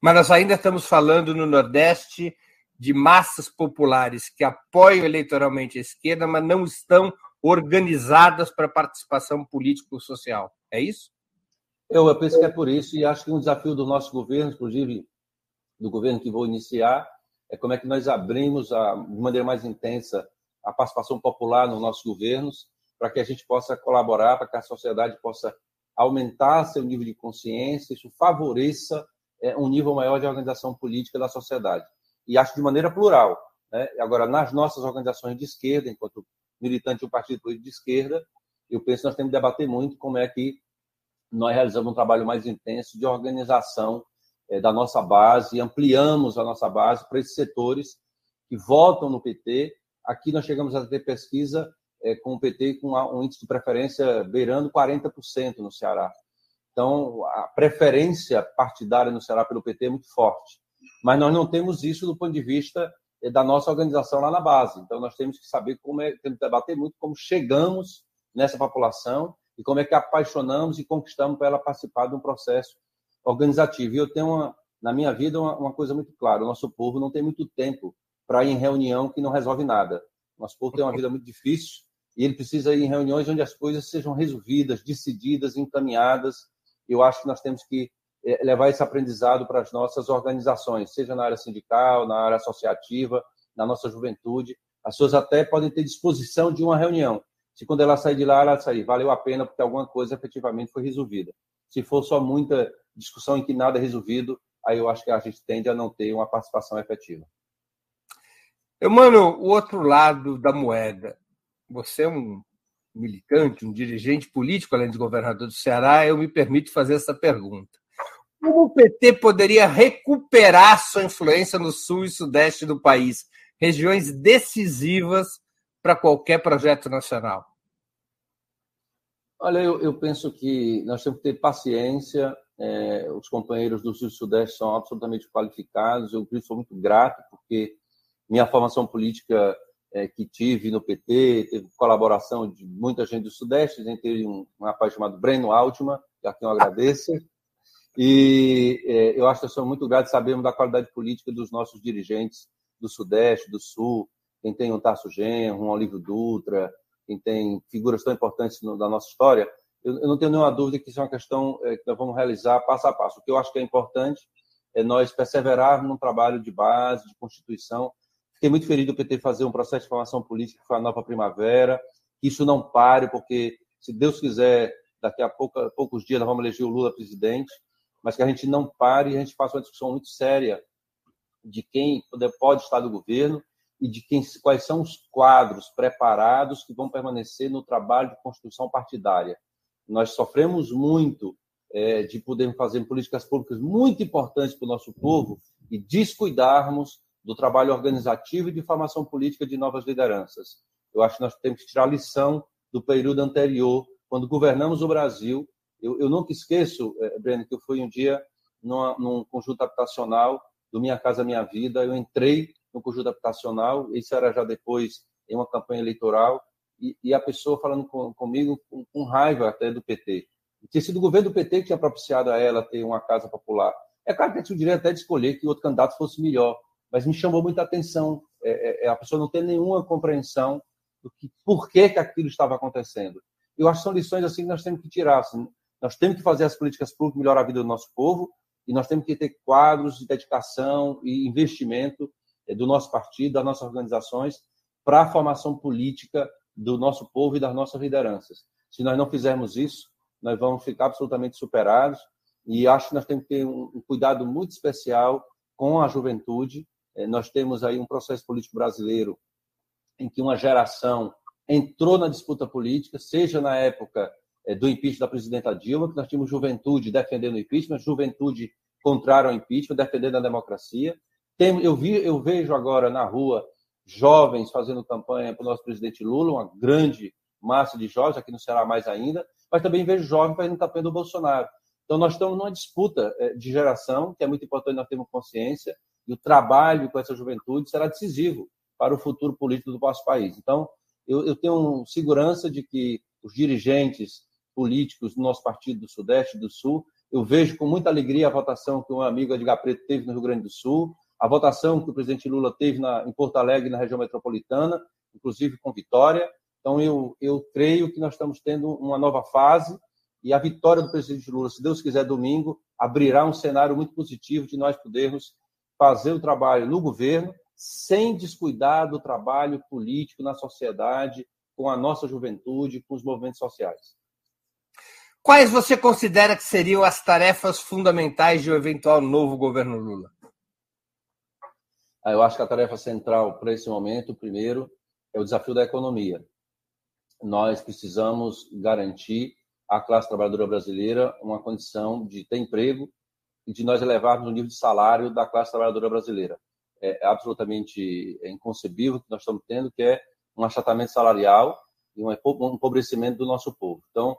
[SPEAKER 2] Mas nós ainda estamos falando no Nordeste de massas populares que apoiam eleitoralmente a esquerda, mas não estão organizadas para participação político-social. É isso?
[SPEAKER 3] Eu penso que é por isso, e acho que um desafio do nosso governo, inclusive do governo que vou iniciar, é como é que nós abrimos a, de maneira mais intensa a participação popular nos nossos governos, para que a gente possa colaborar, para que a sociedade possa aumentar seu nível de consciência, isso favoreça é, um nível maior de organização política da sociedade e acho de maneira plural. Né? Agora, nas nossas organizações de esquerda, enquanto militante de um partido político de esquerda, eu penso que nós temos que debater muito como é que nós realizamos um trabalho mais intenso de organização é, da nossa base ampliamos a nossa base para esses setores que votam no PT. Aqui nós chegamos a ter pesquisa é, com o PT com um índice de preferência beirando 40% no Ceará. Então, a preferência partidária no Ceará pelo PT é muito forte mas nós não temos isso do ponto de vista eh, da nossa organização lá na base. Então, nós temos que saber como é, temos que debater muito como chegamos nessa população e como é que apaixonamos e conquistamos para ela participar de um processo organizativo. E eu tenho, uma, na minha vida, uma, uma coisa muito clara: o nosso povo não tem muito tempo para ir em reunião que não resolve nada. Nosso povo tem uma vida muito difícil e ele precisa ir em reuniões onde as coisas sejam resolvidas, decididas, encaminhadas. Eu acho que nós temos que levar esse aprendizado para as nossas organizações, seja na área sindical, na área associativa, na nossa juventude. As pessoas até podem ter disposição de uma reunião. Se quando ela sair de lá, ela sair, valeu a pena porque alguma coisa efetivamente foi resolvida. Se for só muita discussão em que nada é resolvido, aí eu acho que a gente tende a não ter uma participação efetiva.
[SPEAKER 2] Mano, o outro lado da moeda. Você é um militante, um dirigente político, além de governador do Ceará, eu me permito fazer essa pergunta. Como o PT poderia recuperar sua influência no sul e sudeste do país, regiões decisivas para qualquer projeto nacional?
[SPEAKER 3] Olha, eu, eu, penso que nós temos que ter paciência é, os companheiros do Sul e Sudeste são absolutamente qualificados. Eu, sou muito grato, porque minha formação política é, que tive no PT teve colaboração de muita gente do Sudeste, teve um, um rapaz chamado Breno Altman, a quem eu agradeço. E é, eu acho que eu sou muito grato sabemos da qualidade política dos nossos dirigentes do Sudeste, do Sul, quem tem um Tasso Genro, um Olívio Dutra, quem tem figuras tão importantes no, da nossa história, eu, eu, não tenho nenhuma dúvida que isso é uma questão é, que nós vamos realizar passo a passo. O que eu acho que é importante é nós perseverarmos num trabalho de base, de constituição. Fiquei muito feliz do PT fazer um processo de formação política foi a nova primavera, que isso não pare, porque, se Deus quiser, daqui a pouco, poucos dias nós vamos eleger o Lula presidente, mas que a gente não pare e a gente faça uma discussão muito séria de quem pode estar no governo e de quem, quais são os quadros preparados que vão permanecer no trabalho de construção partidária. Nós sofremos muito é, de podermos fazer políticas públicas muito importantes para o nosso povo e descuidarmos do trabalho organizativo e de formação política de novas lideranças. Eu acho que nós temos que tirar lição do período anterior, quando governamos o Brasil. Eu, eu nunca esqueço, é, Breno, que eu fui um dia numa, num conjunto habitacional do Minha Casa Minha Vida. Eu entrei no conjunto habitacional, isso era já depois em uma campanha eleitoral, e, e a pessoa falando com, comigo com, com, raiva até do PT. E tinha sido o governo do PT que tinha propiciado a ela ter uma casa popular. É claro que tinha o direito até de escolher que outro candidato fosse melhor, mas me chamou muita atenção. É, é, é, a pessoa não tem nenhuma compreensão do que por que, que aquilo estava acontecendo. Eu acho que são lições assim que nós temos que tirar. Assim, nós temos que fazer as políticas públicas melhorar a vida do nosso povo e nós temos que ter quadros de dedicação e investimento é, do nosso partido, das nossas organizações, para a formação política do nosso povo e das nossas lideranças. Se nós não fizermos isso, nós vamos ficar absolutamente superados e acho que nós temos que ter um cuidado muito especial com a juventude. É, nós temos aí um processo político brasileiro em que uma geração entrou na disputa política, seja na época do impeachment da presidenta Dilma, que nós tínhamos juventude defendendo o impeachment, juventude contrária ao impeachment, defendendo a democracia, tem, eu, vi, eu vejo agora na rua jovens fazendo campanha para o nosso presidente Lula, uma grande massa de jovens, aqui no Ceará mais ainda, mas também vejo jovens fazendo campanha do Bolsonaro. Então, nós estamos numa disputa eh, de geração, que é muito importante nós termos consciência, e o trabalho com essa juventude será decisivo para o futuro político do nosso país. Então, eu, eu tenho segurança de que os dirigentes políticos do nosso partido do Sudeste e do Sul, eu vejo com muita alegria a votação que um amigo Edgar Preto teve no Rio Grande do Sul, a votação que o presidente Lula teve na, em Porto Alegre, na região metropolitana, inclusive com vitória. Então, eu, eu creio que nós estamos tendo uma nova fase e a vitória do presidente Lula, se Deus quiser, domingo, abrirá um cenário muito positivo de nós podermos fazer o trabalho no governo sem descuidar do trabalho político na sociedade, com a nossa juventude, com os movimentos sociais.
[SPEAKER 2] Quais você considera que seriam as tarefas fundamentais de um eventual novo governo Lula?
[SPEAKER 3] Ah, eu acho que a tarefa central para esse momento, primeiro, é o desafio da economia. Nós precisamos garantir à classe trabalhadora brasileira uma condição de ter emprego e de nós elevarmos o nível de salário da classe trabalhadora brasileira. É absolutamente inconcebível que nós estamos tendo, que é um achatamento salarial e um empobrecimento do nosso povo. Então,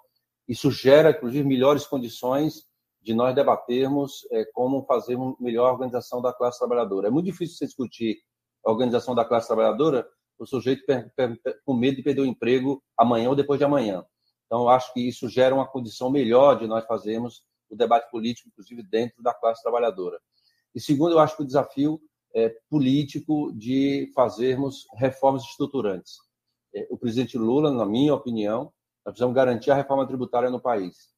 [SPEAKER 3] isso gera, inclusive, melhores condições de nós debatermos é, como fazer uma melhor organização da classe trabalhadora. É muito difícil você discutir a organização da classe trabalhadora o sujeito com medo de perder o emprego amanhã ou depois de amanhã. Então, acho que isso gera uma condição melhor de nós fazermos o debate político, inclusive dentro da classe trabalhadora. E segundo, eu acho que o desafio é político de fazermos reformas estruturantes. É, o presidente Lula, na minha opinião, nós precisamos garantir a reforma tributária no país.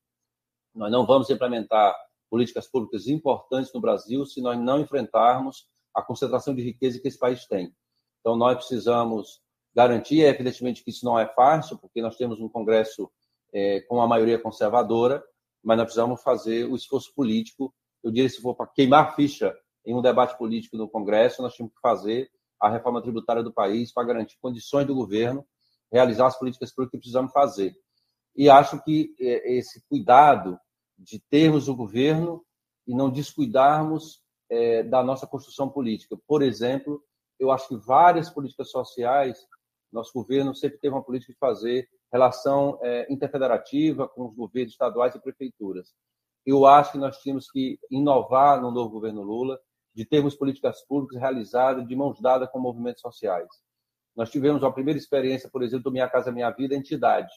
[SPEAKER 3] Nós não vamos implementar políticas públicas importantes no Brasil se nós não enfrentarmos a concentração de riqueza que esse país tem. Então, nós precisamos garantir, é evidentemente que isso não é fácil, porque nós temos um Congresso é, com uma maioria conservadora, mas nós precisamos fazer o esforço político. Eu diria, se for para queimar ficha em um debate político no Congresso, nós temos que fazer a reforma tributária do país para garantir condições do governo realizar as políticas públicas que precisamos fazer. E acho que é, esse cuidado de termos o governo e não descuidarmos é, da nossa construção política. Por exemplo, eu acho que várias políticas sociais, nosso governo sempre teve uma política de fazer relação é, interfederativa com os governos estaduais e prefeituras. eu acho que nós tínhamos que inovar no novo governo Lula, de termos políticas públicas realizadas de mãos dadas com movimentos sociais. Nós tivemos uma primeira experiência, por exemplo, do Minha Casa Minha Vida, entidade.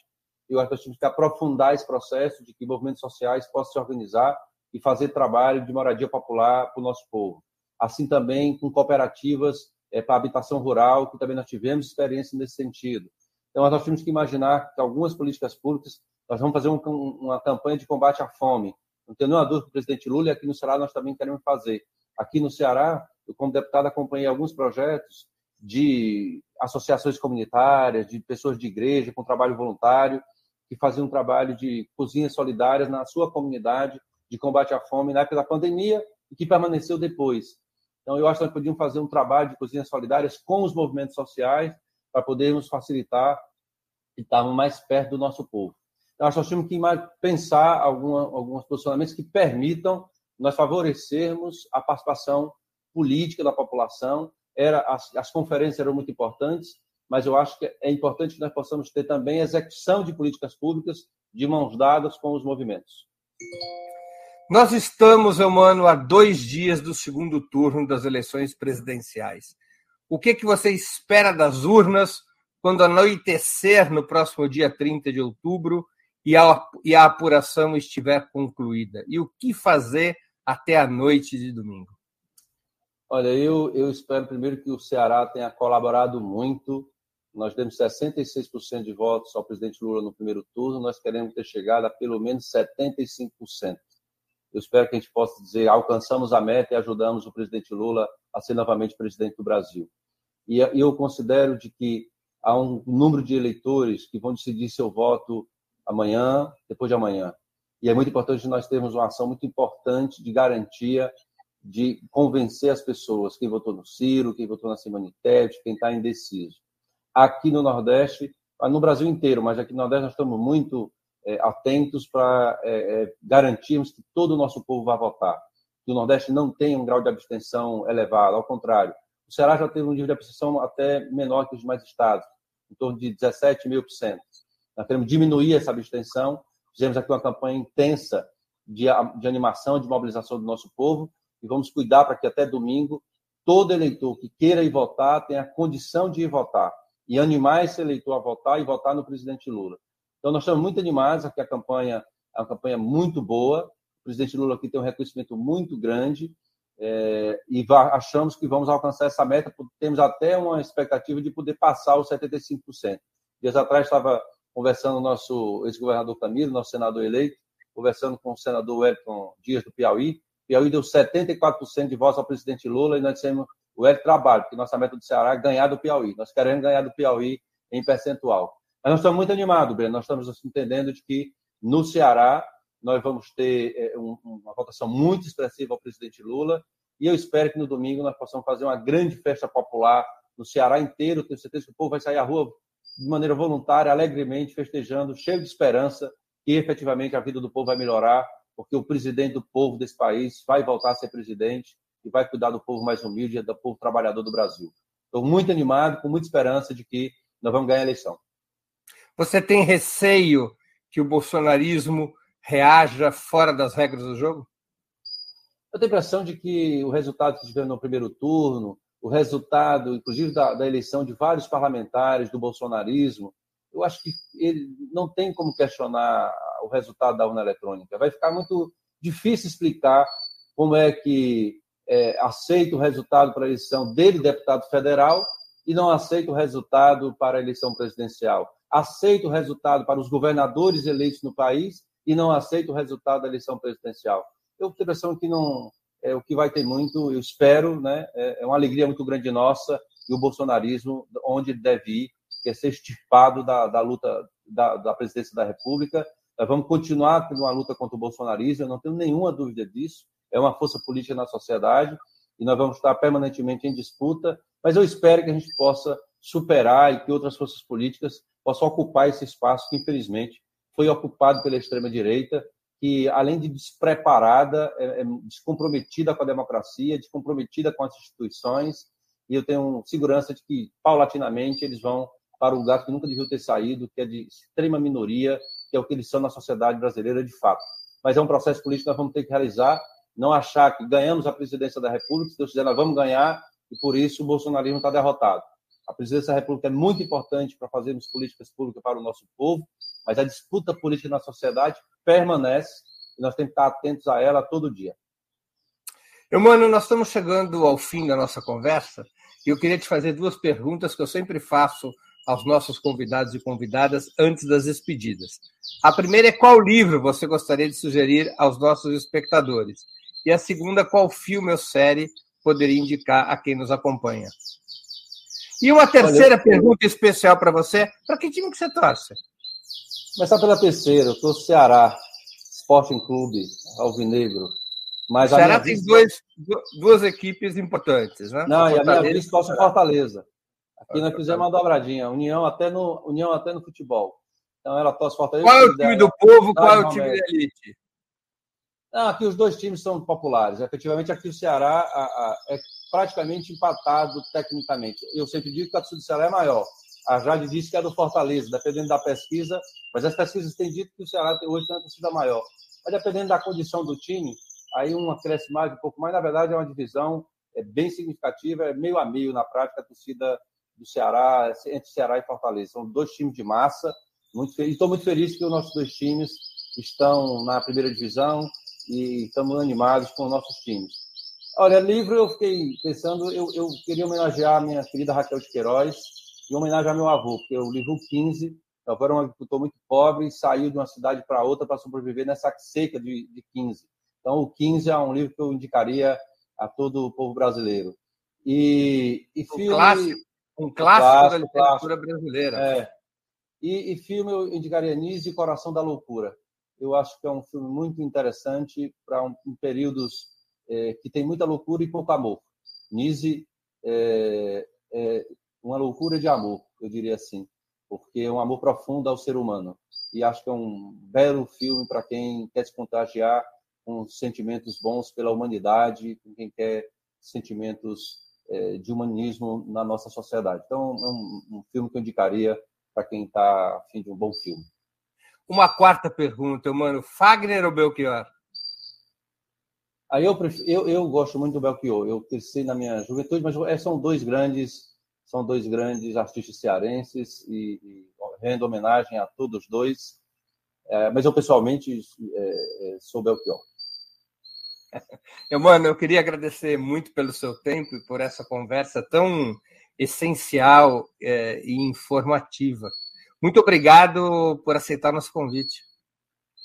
[SPEAKER 3] Eu acho que nós temos que aprofundar esse processo de que movimentos sociais possam se organizar e fazer trabalho de moradia popular para o nosso povo. Assim também com cooperativas é, para habitação rural, que também nós tivemos experiência nesse sentido. Então, nós temos que imaginar que algumas políticas públicas, nós vamos fazer um, uma campanha de combate à fome. Não tenho nenhuma dúvida que o presidente Lula e aqui no Ceará nós também queremos fazer. Aqui no Ceará, eu como deputado acompanhei alguns projetos de associações comunitárias, de pessoas de igreja com trabalho voluntário, que faziam um trabalho de cozinhas solidárias na sua comunidade, de combate à fome na época da pandemia e que permaneceu depois. Então, eu acho que nós podíamos fazer um trabalho de cozinhas solidárias com os movimentos sociais para podermos facilitar e estarmos mais perto do nosso povo. Então, nós temos que pensar alguma, alguns posicionamentos que permitam nós favorecermos a participação política da população. Era, as, as conferências eram muito importantes, mas eu acho que é importante que nós possamos ter também execução de políticas públicas de mãos dadas com os movimentos.
[SPEAKER 2] Nós estamos, Eumano, a dois dias do segundo turno das eleições presidenciais. O que, que você espera das urnas quando anoitecer no próximo dia 30 de outubro e a, e a apuração estiver concluída? E o que fazer até a noite de domingo?
[SPEAKER 3] Olha, eu, eu espero primeiro que o Ceará tenha colaborado muito. Nós demos 66% de votos ao presidente Lula no primeiro turno, nós queremos ter chegado a pelo menos 75%. Eu espero que a gente possa dizer alcançamos a meta e ajudamos o presidente Lula a ser novamente presidente do Brasil. E eu considero de que há um número de eleitores que vão decidir seu voto amanhã, depois de amanhã. E é muito importante nós termos uma ação muito importante de garantia de convencer as pessoas, quem votou no Ciro, quem votou na Simone Tebet, quem está indeciso. Aqui no Nordeste, no Brasil inteiro, mas aqui no Nordeste nós estamos muito é, atentos para é, é, garantirmos que todo o nosso povo vai votar. Que o Nordeste não tem um grau de abstenção elevado, ao contrário. O Ceará já teve um nível de abstenção até menor que os demais estados, em torno de 17 mil por cento. Nós queremos diminuir essa abstenção. Fizemos aqui uma campanha intensa de, de animação, de mobilização do nosso povo e vamos cuidar para que até domingo todo eleitor que queira ir votar tenha condição de ir votar e animar esse eleitor a votar e votar no presidente Lula. Então, nós estamos muito animados, aqui a campanha é uma campanha muito boa, o presidente Lula aqui tem um reconhecimento muito grande, é, e achamos que vamos alcançar essa meta, temos até uma expectativa de poder passar os 75%. Dias atrás estava conversando o nosso ex-governador Camilo, nosso senador eleito, conversando com o senador Wellington Dias do Piauí, Piauí deu 74% de votos ao presidente Lula e nós dissemos o L trabalho, porque nossa meta do Ceará é ganhar do Piauí. Nós queremos ganhar do Piauí em percentual. Mas nós estamos muito animados, Breno. Nós estamos entendendo de que no Ceará nós vamos ter é, uma votação muito expressiva ao presidente Lula e eu espero que no domingo nós possamos fazer uma grande festa popular no Ceará inteiro. Tenho certeza que o povo vai sair à rua de maneira voluntária, alegremente, festejando, cheio de esperança que efetivamente a vida do povo vai melhorar, porque o presidente do povo desse país vai voltar a ser presidente e vai cuidar do povo mais humilde, do povo trabalhador do Brasil. Estou muito animado, com muita esperança de que nós vamos ganhar a eleição.
[SPEAKER 2] Você tem receio que o bolsonarismo reaja fora das regras do jogo?
[SPEAKER 3] Eu tenho a impressão de que o resultado que tivemos no primeiro turno, o resultado, inclusive, da, da, eleição de vários parlamentares do bolsonarismo, eu acho que ele não tem como questionar o resultado da urna eletrônica. Vai ficar muito difícil explicar como é que é, aceita o resultado para a eleição dele, deputado federal, e não aceita o resultado para a eleição presidencial aceita o resultado para os governadores eleitos no país e não aceita o resultado da eleição presidencial. Eu tenho a impressão que não é o que vai ter muito, eu espero, né? É, é uma alegria muito grande nossa e o bolsonarismo, onde deve ir, quer ser extirpado da, da luta da, da, presidência da República. Nós vamos continuar tendo uma luta contra o bolsonarismo, eu não tenho nenhuma dúvida disso. É uma força política na sociedade e nós vamos estar permanentemente em disputa, mas eu espero que a gente possa superar e que outras forças políticas possa ocupar esse espaço que, infelizmente, foi ocupado pela extrema-direita, que, além de despreparada, é, é descomprometida com a democracia, descomprometida com as instituições, e eu tenho segurança de que, paulatinamente, eles vão para um lugar que nunca deviam ter saído, que é de extrema minoria, que é o que eles são na sociedade brasileira de fato. mas é um processo político que nós vamos ter que realizar, não achar que ganhamos a presidência da República, se Deus quiser, nós vamos ganhar, e por isso o bolsonarismo está derrotado. A presidência da República é muito importante para fazermos políticas públicas para o nosso povo, mas a disputa política na sociedade permanece e nós temos que estar atentos a ela todo dia.
[SPEAKER 2] Eu, mano, nós estamos chegando ao fim da nossa conversa e eu queria te fazer duas perguntas que eu sempre faço aos nossos convidados e convidadas antes das despedidas. A primeira é qual livro você gostaria de sugerir aos nossos espectadores? E a segunda, qual filme ou série poderia indicar a quem nos acompanha? E uma terceira Olha, pergunta especial para você: para que time que você torce?
[SPEAKER 3] Começar pela terceira, eu sou Ceará, Sporting Clube, Alvinegro.
[SPEAKER 2] Mas o Ceará tem dois, duas equipes importantes, né?
[SPEAKER 3] Não, e a minha vista torce Fortaleza. Aqui nós fizemos uma dobradinha, União até no, União até no futebol. Então ela torce Fortaleza.
[SPEAKER 2] Qual é o time do povo, qual é o time da elite?
[SPEAKER 3] Não, aqui os dois times são populares. Efetivamente, aqui o Ceará a, a, é praticamente empatado tecnicamente. Eu sempre digo que a torcida do Ceará é maior. A Jade disse que é do Fortaleza, dependendo da pesquisa, mas as pesquisas têm dito que o Ceará hoje tem uma torcida maior. Mas dependendo da condição do time, aí uma cresce mais, um pouco mais. Na verdade, é uma divisão é bem significativa, é meio a meio na prática a torcida do Ceará, entre Ceará e Fortaleza. São dois times de massa. Muito e estou muito feliz que os nossos dois times estão na primeira divisão e estamos animados com os nossos times. Olha, livro eu fiquei pensando, eu, eu queria homenagear a minha querida Raquel de Queiroz e homenagear meu avô, porque o livro 15, meu avô era um agricultor muito pobre e saiu de uma cidade para outra para sobreviver nessa seca de, de 15. Então, o 15 é um livro que eu indicaria a todo o povo brasileiro. E, e
[SPEAKER 2] filme, clássico, um clássico, da literatura clássico. brasileira.
[SPEAKER 3] É. E, e, filme eu indicaria Nise e Coração da Loucura. Eu acho que é um filme muito interessante para um, um períodos é, que tem muita loucura e pouco amor. Nise é, é uma loucura de amor, eu diria assim, porque é um amor profundo ao ser humano. E acho que é um belo filme para quem quer se contagiar com sentimentos bons pela humanidade, com quem quer sentimentos de humanismo na nossa sociedade. Então, é um, um filme que eu indicaria para quem está afim de um bom filme.
[SPEAKER 2] Uma quarta pergunta, mano. Fagner ou Belchior?
[SPEAKER 3] Aí eu, eu, eu gosto muito do Belchior. Eu cresci na minha juventude, mas é, são dois grandes, são dois grandes artistas cearenses e, e rendo homenagem a todos os dois. É, mas eu pessoalmente é, é sou Belchior.
[SPEAKER 2] Eu, mano, eu queria agradecer muito pelo seu tempo e por essa conversa tão essencial é, e informativa. Muito obrigado por aceitar nosso convite.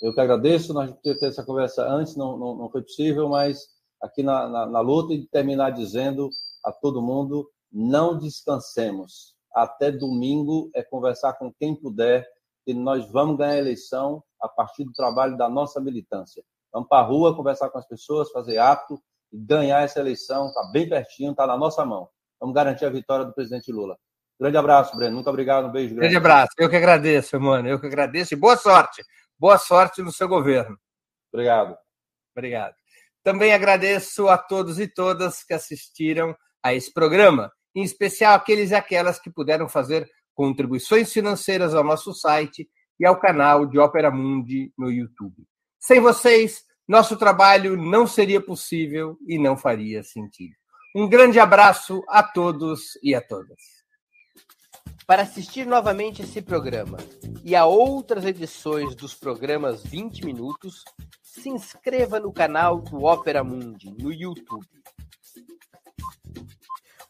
[SPEAKER 3] Eu que agradeço. Nós ter essa conversa antes, não, não, não foi possível, mas aqui na, na, na luta e terminar dizendo a todo mundo: não descansemos. Até domingo é conversar com quem puder, que nós vamos ganhar a eleição a partir do trabalho da nossa militância. Vamos para a rua, conversar com as pessoas, fazer ato e ganhar essa eleição. Está bem pertinho, está na nossa mão. Vamos garantir a vitória do presidente Lula. Grande abraço, Breno. Muito obrigado. Um beijo grande.
[SPEAKER 2] Grande abraço. Eu que agradeço, mano. Eu que agradeço e boa sorte. Boa sorte no seu governo.
[SPEAKER 3] Obrigado.
[SPEAKER 2] Obrigado. Também agradeço a todos e todas que assistiram a esse programa, em especial aqueles e aquelas que puderam fazer contribuições financeiras ao nosso site e ao canal de Ópera Mundi no YouTube. Sem vocês, nosso trabalho não seria possível e não faria sentido. Um grande abraço a todos e a todas.
[SPEAKER 1] Para assistir novamente esse programa e a outras edições dos programas 20 Minutos, se inscreva no canal do Opera Mundi no YouTube.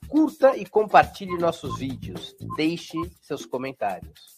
[SPEAKER 1] Curta e compartilhe nossos vídeos. Deixe seus comentários.